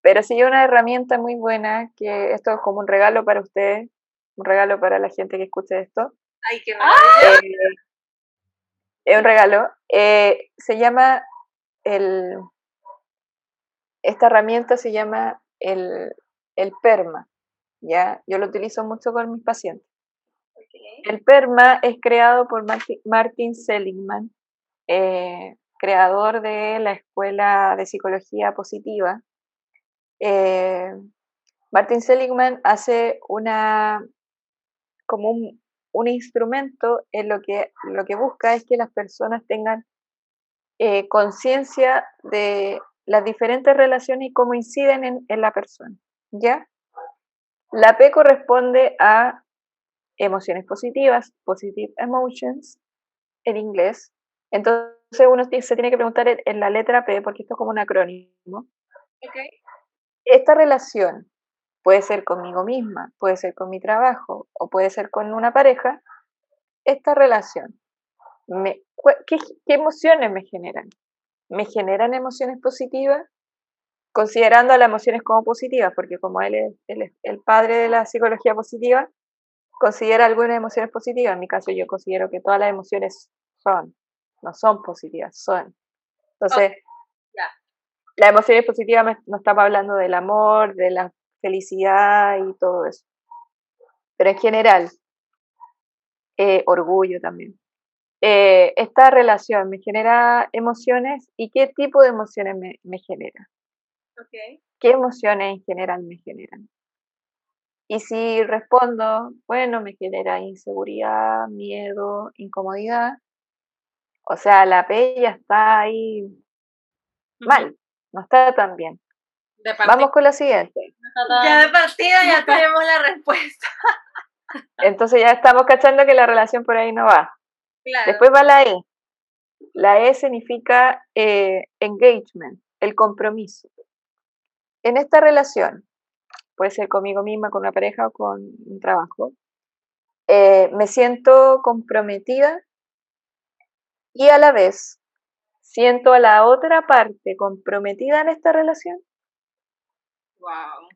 Pero sí hay una herramienta muy buena, que esto es como un regalo para ustedes, un regalo para la gente que escuche esto. Ay, qué maravilla. Eh, es un regalo. eh, se llama el. Esta herramienta se llama el, el PERMA. ¿ya? Yo lo utilizo mucho con mis pacientes. El PERMA es creado por Marti- Martin Seligman, eh, creador de la Escuela de Psicología Positiva. Eh, Martin Seligman hace una como un, un instrumento en lo que lo que busca es que las personas tengan eh, conciencia de las diferentes relaciones y cómo inciden en, en la persona. ¿Ya? La P corresponde a emociones positivas, positive emotions, en inglés. Entonces uno se tiene que preguntar en, en la letra P, porque esto es como un acrónimo. Esta relación puede ser conmigo misma, puede ser con mi trabajo o puede ser con una pareja. Esta relación, me, ¿qué, qué emociones me generan? ¿Me generan emociones positivas? Considerando a las emociones como positivas, porque como él es, él es el padre de la psicología positiva, considera algunas emociones positivas. En mi caso, yo considero que todas las emociones son, no son positivas, son. Entonces, ya. las emociones positivas me- no estamos hablando del amor, de la felicidad y todo eso. Pero en general, eh, orgullo también. Eh, esta relación me genera emociones y qué tipo de emociones me, me genera. ¿Qué emociones en general me generan? Y si respondo, bueno, me genera inseguridad, miedo, incomodidad, o sea, la P ya está ahí mal, no está tan bien. Vamos con la siguiente. Ya de partida ya tenemos la respuesta. Entonces ya estamos cachando que la relación por ahí no va. Claro. Después va la E. La E significa eh, engagement, el compromiso. En esta relación, puede ser conmigo misma, con una pareja o con un trabajo, eh, me siento comprometida y a la vez siento a la otra parte comprometida en esta relación. Wow.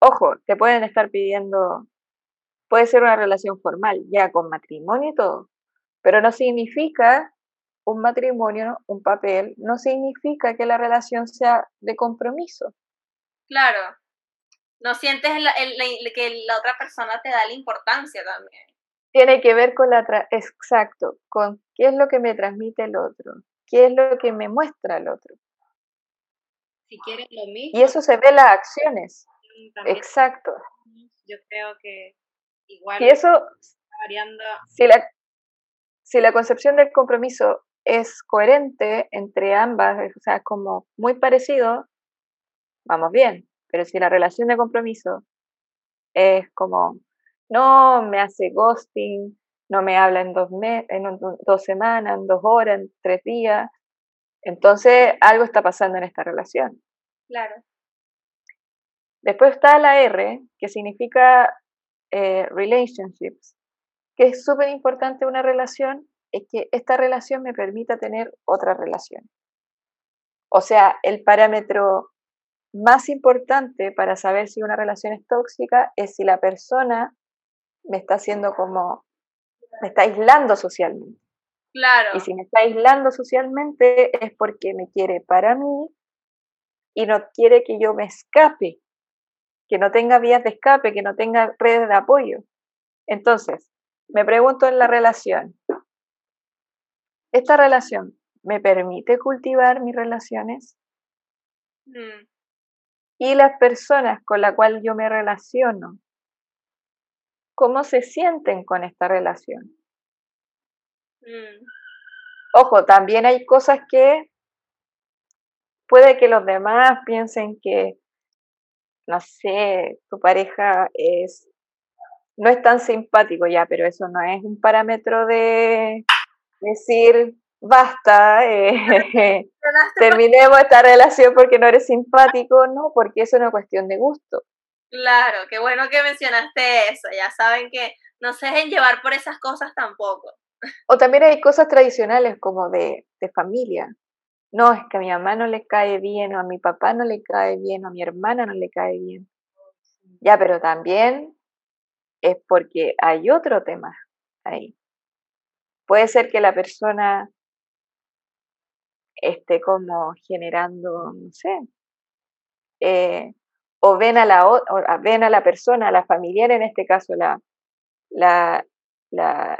Ojo, te pueden estar pidiendo, puede ser una relación formal, ya con matrimonio y todo, pero no significa un matrimonio, un papel, no significa que la relación sea de compromiso. Claro. No sientes el- que la otra persona te da la importancia también. Tiene que ver con la, tra- exacto, con qué es lo que me transmite el otro, qué es lo que me muestra el otro. Si quieres lo mismo, Y eso se ve en las acciones, también exacto. yo creo que igual Y eso, está variando. si la, si la concepción del compromiso es coherente entre ambas, o sea, es como muy parecido, vamos bien. Pero si la relación de compromiso es como, no, me hace ghosting, no me habla en dos, me en un- dos semanas, en dos horas, en tres días, entonces algo está pasando en esta relación. Claro. Después está la R, que significa eh, relationships, que es súper importante una relación, es que esta relación me permita tener otra relación. O sea, el parámetro más importante para saber si una relación es tóxica es si la persona me está haciendo como me está aislando socialmente. Claro. Y si me está aislando socialmente es porque me quiere para mí y no quiere que yo me escape, que no tenga vías de escape, que no tenga redes de apoyo. Entonces, me pregunto en la relación, ¿esta relación me permite cultivar mis relaciones? Mm. Y las personas con las cuales yo me relaciono, ¿cómo se sienten con esta relación? Mm. Ojo, también hay cosas que puede que los demás piensen que, no sé, tu pareja es no es tan simpático ya, pero eso no es un parámetro de decir basta, eh, terminemos esta relación porque no eres simpático, no, porque eso es una cuestión de gusto. Claro, qué bueno que mencionaste eso, ya saben que no se dejen llevar por esas cosas tampoco. O también hay cosas tradicionales como de, de familia. No, es que a mi mamá no le cae bien, o a mi papá no le cae bien, o a mi hermana no le cae bien. Ya, pero también es porque hay otro tema ahí. Puede ser que la persona esté como generando, no sé, eh, o ven a la o ven a la persona, a la familiar en este caso, la, la, la,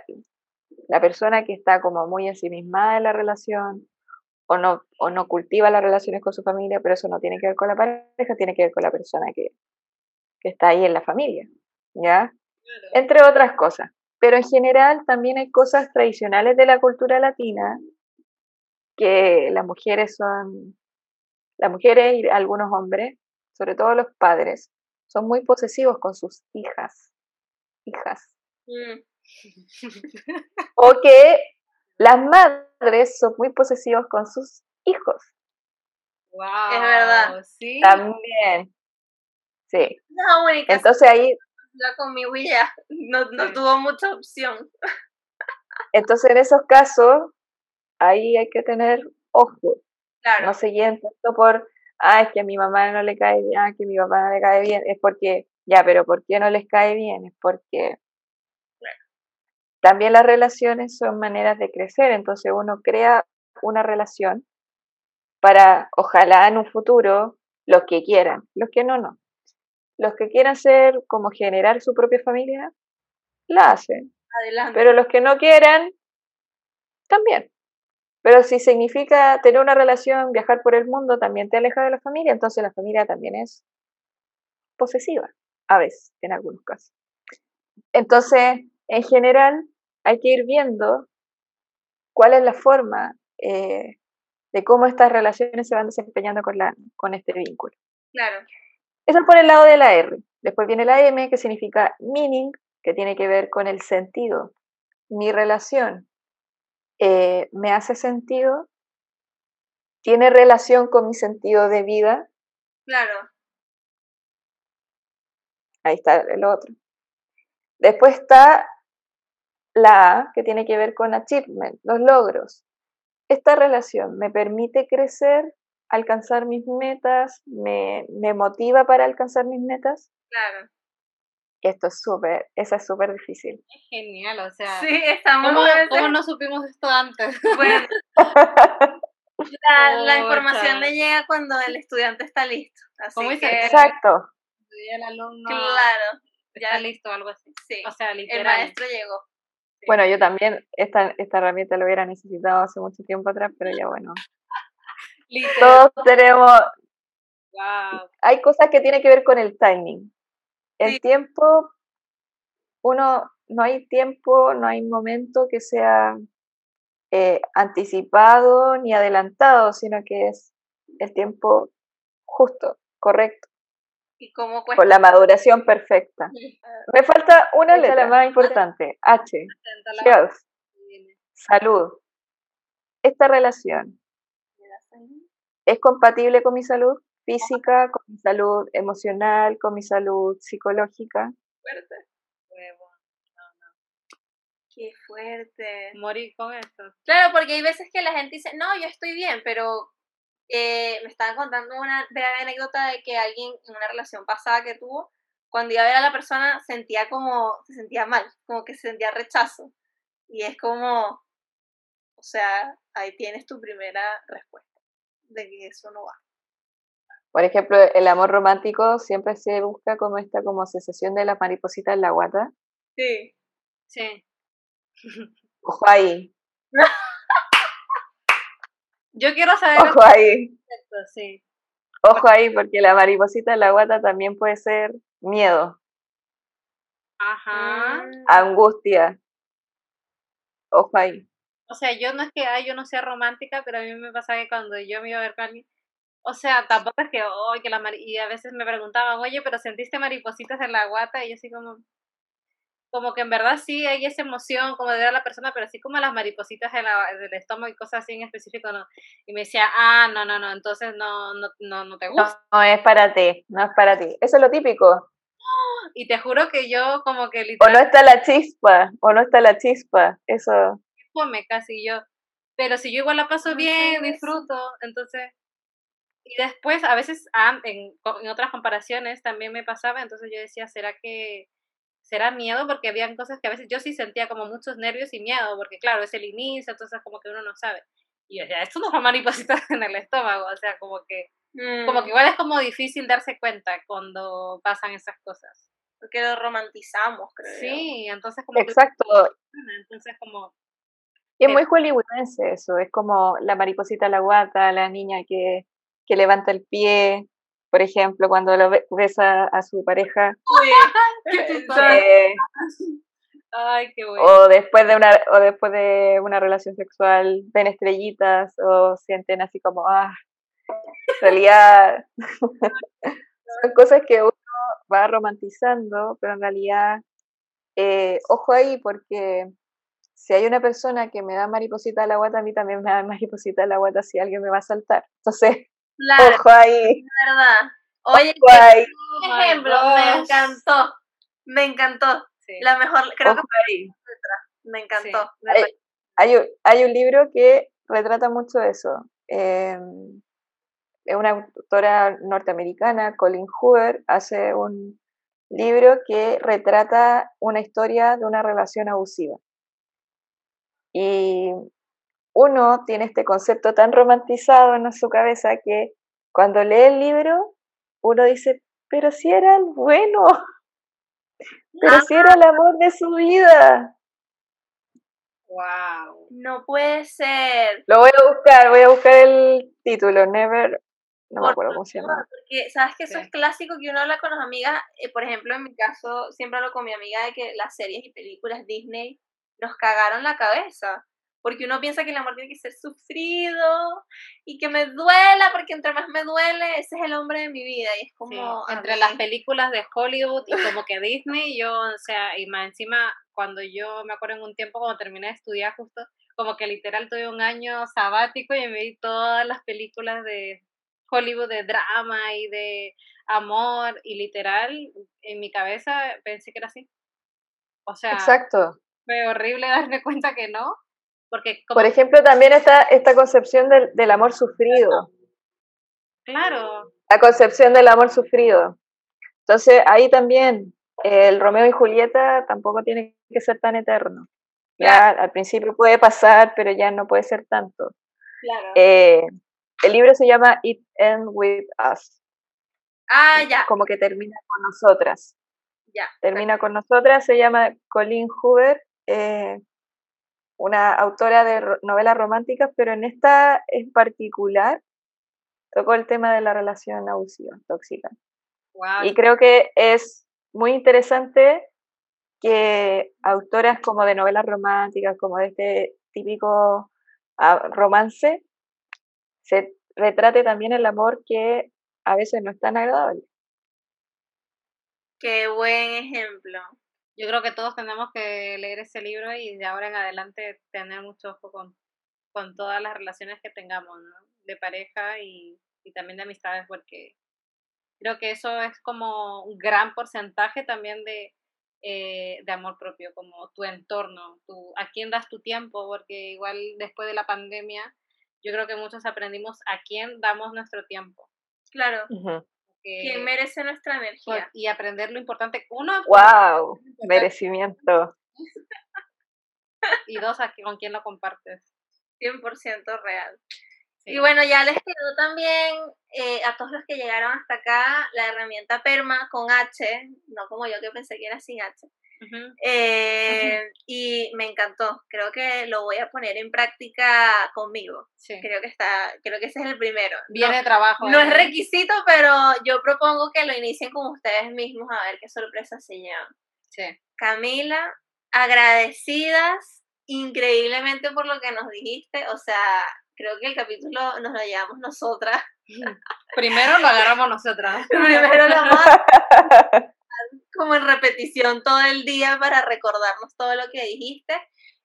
la persona que está como muy ensimismada en la relación, o no, o no cultiva las relaciones con su familia, pero eso no tiene que ver con la pareja, tiene que ver con la persona que, que está ahí en la familia, ¿ya? Entre otras cosas. Pero en general también hay cosas tradicionales de la cultura latina que las mujeres son, las mujeres y algunos hombres, sobre todo los padres, son muy posesivos con sus hijas, hijas. Mm. O que las madres son muy posesivos con sus hijos. Wow, Es verdad. Sí. También. Sí. Entonces ahí, ya conmigo y ya, no, no Sí. tuvo mucha opción. entonces en esos casos, ahí hay que tener ojo. Claro, No se guíen tanto por, ah, es que a mi mamá no le cae bien, ah, que a mi papá no le cae bien. Es porque, ya, pero ¿por qué no les cae bien? Es porque también las relaciones son maneras de crecer. Entonces uno crea una relación para, ojalá en un futuro, los que quieran, los que no, no. Los que quieran ser como generar su propia familia, la hacen. adelante. Pero los que no quieran, también. Pero si significa tener una relación, viajar por el mundo, también te aleja de la familia, entonces la familia también es posesiva, a veces, en algunos casos. Entonces, en general, hay que ir viendo cuál es la forma eh, de cómo estas relaciones se van desempeñando con, la, con este vínculo. Claro, Eso por el lado de la R. Después viene la M, que significa meaning, que tiene que ver con el sentido. Mi relación eh, me hace sentido, tiene relación con mi sentido de vida. claro. Ahí está el otro. Después está la A, que tiene que ver con achievement, los logros. Esta relación me permite crecer, alcanzar mis metas, me, me motiva para alcanzar mis metas. Claro. Esto es súper, esa es súper difícil. Es genial, o sea. Sí, estamos ¿Cómo, a veces- cómo no supimos esto antes? Bueno, la, información le llega cuando el estudiante está listo. Así ¿Cómo dice? que, Exacto. Y el alumno claro, está ya listo, algo así. sí, O sea, el literal. maestro llegó. Bueno, yo también esta, esta herramienta lo hubiera necesitado hace mucho tiempo atrás, pero ya bueno. Literal. Todos tenemos, Wow. hay cosas que tienen que ver con el timing. El Sí. tiempo, uno, no hay tiempo, no hay momento que sea eh, anticipado ni adelantado, sino que es el tiempo justo, correcto, ¿Y cómo cuesta? con la maduración perfecta. Me falta una es la letra más importante, H, health, salud. Esta relación es compatible con mi salud física, con mi salud emocional, con mi salud psicológica. Fuerte. Huevo. Qué fuerte. Morir con esto. Claro, porque hay veces que la gente dice, no, yo estoy bien, pero eh, me estaban contando una breve anécdota de que alguien en una relación pasada que tuvo, cuando iba a ver a la persona, sentía como, se sentía mal, como que se sentía rechazo. Y es como, o sea, ahí tienes tu primera respuesta de que eso no va. Por ejemplo, el amor romántico siempre se busca como esta como sensación de la mariposita en la guata. Sí. Sí. Ojo ahí. Yo quiero saber. Ojo ahí. sí. Ojo ahí, porque la mariposita en la guata también puede ser miedo, Ajá. Mm. angustia. Ojo ahí. O sea, yo no es que ay, yo no sea romántica, pero a mí me pasa que cuando yo me iba a ver con alguien, o sea, tampoco es que, oh, que la y a veces me preguntaban, oye, pero sentiste maripositas en la guata, y yo así como, como que en verdad sí hay esa emoción como de ver a la persona, pero así como las maripositas en la, del estómago y cosas así en específico, no. Y me decía, ah, no, no, no, entonces no, no, no, no te No, gusta. no es para ti, no es para ti. Eso es lo típico. Y te juro que yo como que O no literalmente está la chispa, o no está la chispa. Eso. come casi yo. Pero si yo igual la paso No bien, disfruto, entonces... Y después, a veces, ah, en, en otras comparaciones también me pasaba, entonces yo decía, ¿será que será miedo? Porque habían cosas que a veces yo sí sentía como muchos nervios y miedo, porque claro, es el inicio, entonces como que uno no sabe. Y yo decía, esto no son maripositas en el estómago, o sea, como que, como que Mm, igual es como difícil darse cuenta cuando pasan esas cosas. Porque lo romantizamos, creo. yo. Sí, entonces como que, Exacto. entonces como, Y es muy hollywoodense eso. Es como la mariposita la guata, la niña que, que levanta el pie. Por ejemplo, cuando lo ve- besa a su pareja. qué chistoso. eh, ay, qué bueno. o después de una o después de una relación sexual ven estrellitas o sienten así como ah en realidad son cosas que uno va romantizando pero en realidad eh, ojo ahí porque si hay una persona que me da mariposita a la guata a mí también me da mariposita a la guata si alguien me va a saltar entonces Claro, ojo ahí verdad. Oye, ojo ahí Oh ejemplo, me encantó. Me encantó. Sí. La mejor, creo que ojo ahí me encantó. Sí. Me hay, un- hay un libro que retrata mucho eso. Eh, es una autora norteamericana, Colin Hoover, hace un libro que retrata una historia de una relación abusiva. Y uno tiene este concepto tan romantizado en su cabeza que cuando lee el libro, uno dice, pero si era el bueno, pero si era el amor de su vida. Wow. No puede ser. Lo voy a buscar, voy a buscar el título, Never, no me acuerdo cómo se llama. Porque, ¿sabes que Eso Sí. es clásico que uno habla con las amigas. eh, por ejemplo, en mi caso, siempre hablo con mi amiga de que las series y películas Disney nos cagaron la cabeza. Porque uno piensa que el amor tiene que ser sufrido y que me duela, porque entre más me duele, ese es el hombre de mi vida. Y es como. entre mí- las películas de Hollywood y como que Disney, yo, o sea, y más encima, cuando yo me acuerdo en un tiempo, cuando terminé de estudiar justo, como que literal tuve un año sabático y me vi todas las películas de Hollywood de drama y de amor, y literal, en mi cabeza pensé que era así. O sea, Exacto. fue horrible darme cuenta que no, porque como, Por ejemplo, también está esta concepción del, del amor sufrido, claro, la concepción del amor sufrido. Entonces, ahí también, eh, el Romeo y Julieta tampoco tiene que ser tan eterno. Ya al principio puede pasar, pero ya no puede ser tanto. Claro. Eh, el libro se llama It End With Us, ah, ya, como que termina con nosotras. ya. termina con nosotras, se llama Colleen Hoover, eh, una autora de novelas románticas, pero en esta en particular tocó el tema de la relación abusiva, tóxica. wow, Y creo que es muy interesante que autoras como de novelas románticas, como de este típico ah, romance, se retrate también el amor que a veces no es tan agradable. Qué buen ejemplo. Yo creo que todos tenemos que leer ese libro y de ahora en adelante tener mucho ojo con, con todas las relaciones que tengamos, ¿no? De pareja y, y también de amistades, porque creo que eso es como un gran porcentaje también de, eh, de amor propio, como tu entorno, tu, a quién das tu tiempo, porque igual después de la pandemia, yo creo que muchos aprendimos a quién damos nuestro tiempo. Claro. Que- ¿Quién merece nuestra energía? y aprender lo importante. Uno, ¡Wow! Merecimiento. y dos, a con quién lo compartes. 100% real. Y bueno, ya les quedó también eh, a todos los que llegaron hasta acá la herramienta Perma con H, no como yo que pensé que era sin H. Eh, y me encantó, creo que lo voy a poner en práctica conmigo. Creo que está, creo que ese es el primero. Viene trabajo. No es requisito, pero yo propongo que lo inicien con ustedes mismos a ver qué sorpresas se llevan. Sí. Camila, agradecidas increíblemente por lo que nos dijiste, o sea, creo que el capítulo nos lo llevamos nosotras. Primero lo agarramos nosotras. Primero lo vamos como en repetición todo el día para recordarnos todo lo que dijiste.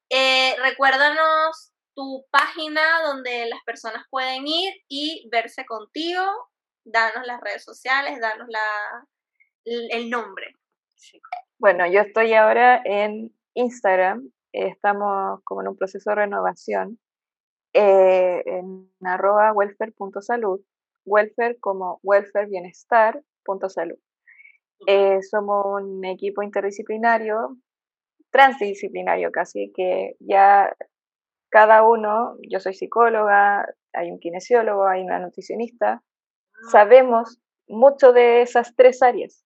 Eh, recuérdanos tu página donde las personas pueden ir y verse contigo. Danos las redes sociales, danos la, el nombre. Bueno, yo estoy ahora en Instagram. Estamos como en un proceso de renovación eh, en arroba welfare.salud. Welfare como welfare. Eh, somos un equipo interdisciplinario, transdisciplinario casi, que ya cada uno, yo soy psicóloga, hay un kinesiólogo, hay una nutricionista, ah. sabemos mucho de esas tres áreas,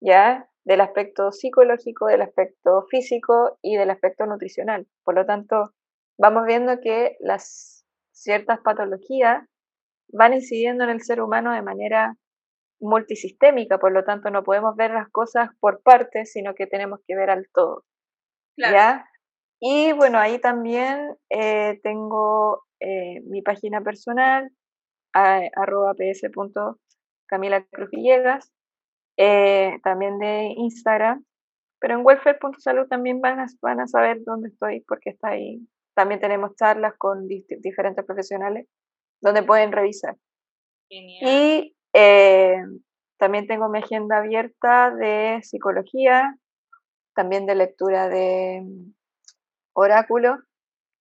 ¿ya? Del aspecto psicológico, del aspecto físico y del aspecto nutricional. Por lo tanto, vamos viendo que las ciertas patologías van incidiendo en el ser humano de manera multisistémica, por lo tanto no podemos ver las cosas por partes, sino que tenemos que ver al todo. ¿Ya? Y bueno, ahí también eh, tengo eh, mi página personal, arroba ps.camila Cruz Villegas, eh, también de Instagram, pero en welfare.salud también van a, van a saber dónde estoy porque está ahí. También tenemos charlas con diferentes profesionales donde pueden revisar. Y eh, también tengo mi agenda abierta de psicología, también de lectura de mm, oráculo.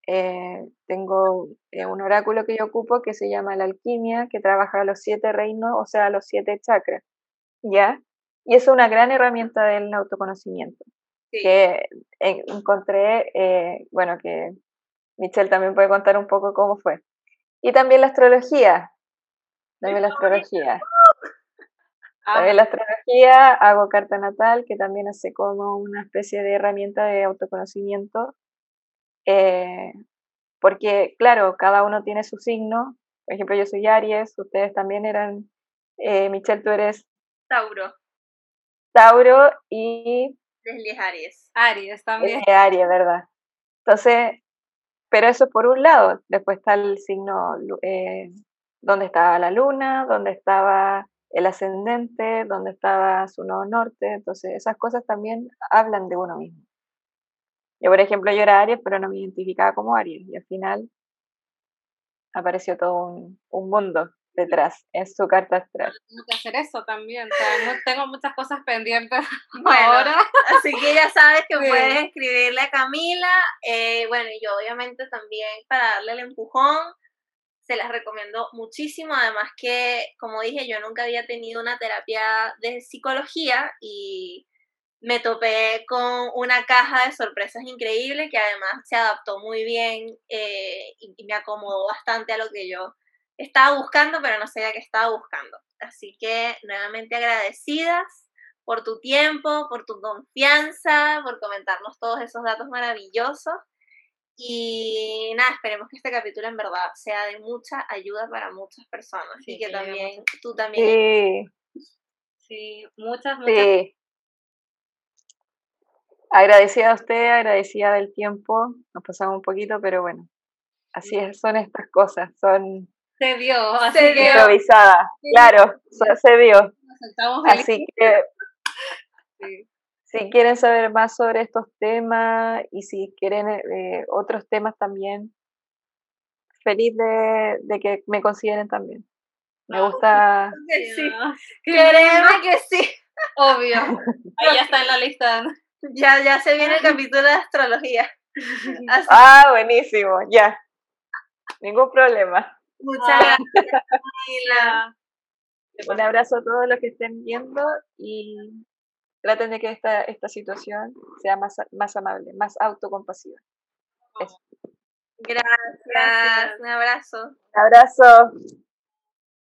Eh, tengo eh, un oráculo que yo ocupo que se llama la alquimia, que trabaja los siete reinos, o sea, los siete chakras, ¿ya? Y es una gran herramienta del autoconocimiento, que encontré, bueno, que Michelle también puede contar un poco cómo fue. Y también la astrología, también la astrología. Ah. También la astrología, hago carta natal, que también hace como una especie de herramienta de autoconocimiento. Eh, porque, claro, cada uno tiene su signo. Por ejemplo, yo soy Aries, ustedes también eran. Eh, Michelle, tú eres. Tauro. Tauro y. Leslie Aries. Aries también. Aries, ¿verdad? Entonces, pero eso por un lado. Después está el signo eh, dónde estaba la luna, dónde estaba el ascendente, dónde estaba su nodo norte. Entonces, esas cosas también hablan de uno mismo. Yo, por ejemplo, yo era Aries, pero no me identificaba como Aries. Y al final apareció todo un, mundo detrás, en su carta astral. Tengo que hacer eso también, tengo muchas cosas pendientes ahora. Así que ya sabes que puedes escribirle a Camila, eh, bueno, y yo obviamente también para darle el empujón, se las recomiendo muchísimo. Además que, como dije, yo nunca había tenido una terapia de psicología y me topé con una caja de sorpresas increíble que además se adaptó muy bien eh, y, me acomodó bastante a lo que yo estaba buscando, pero no sabía qué estaba buscando. Así que nuevamente agradecidas por tu tiempo, por tu confianza, por comentarnos todos esos datos maravillosos. Y nada, esperemos que este capítulo en verdad sea de mucha ayuda para muchas personas y que también tú también. Sí, sí muchas, muchas. Sí. Agradecida a usted, agradecida del tiempo. Nos pasamos un poquito, pero bueno, así es, son estas cosas, son. Se dio, así que. Improvisada, claro, se dio. Así que. Sí si quieren saber más sobre estos temas y si quieren eh, otros temas también, feliz de, que me consideren también. Me ah, gusta. Sí. Créeme que sí. Obvio. Ahí ya está en la lista. Ya, ya se viene el capítulo de astrología. Ah, buenísimo, ya. Ningún problema. Muchas ah. gracias, Un abrazo a todos los que estén viendo y traten de que esta, esta situación sea más, más amable, más autocompasiva. Gracias. Un abrazo. Un abrazo.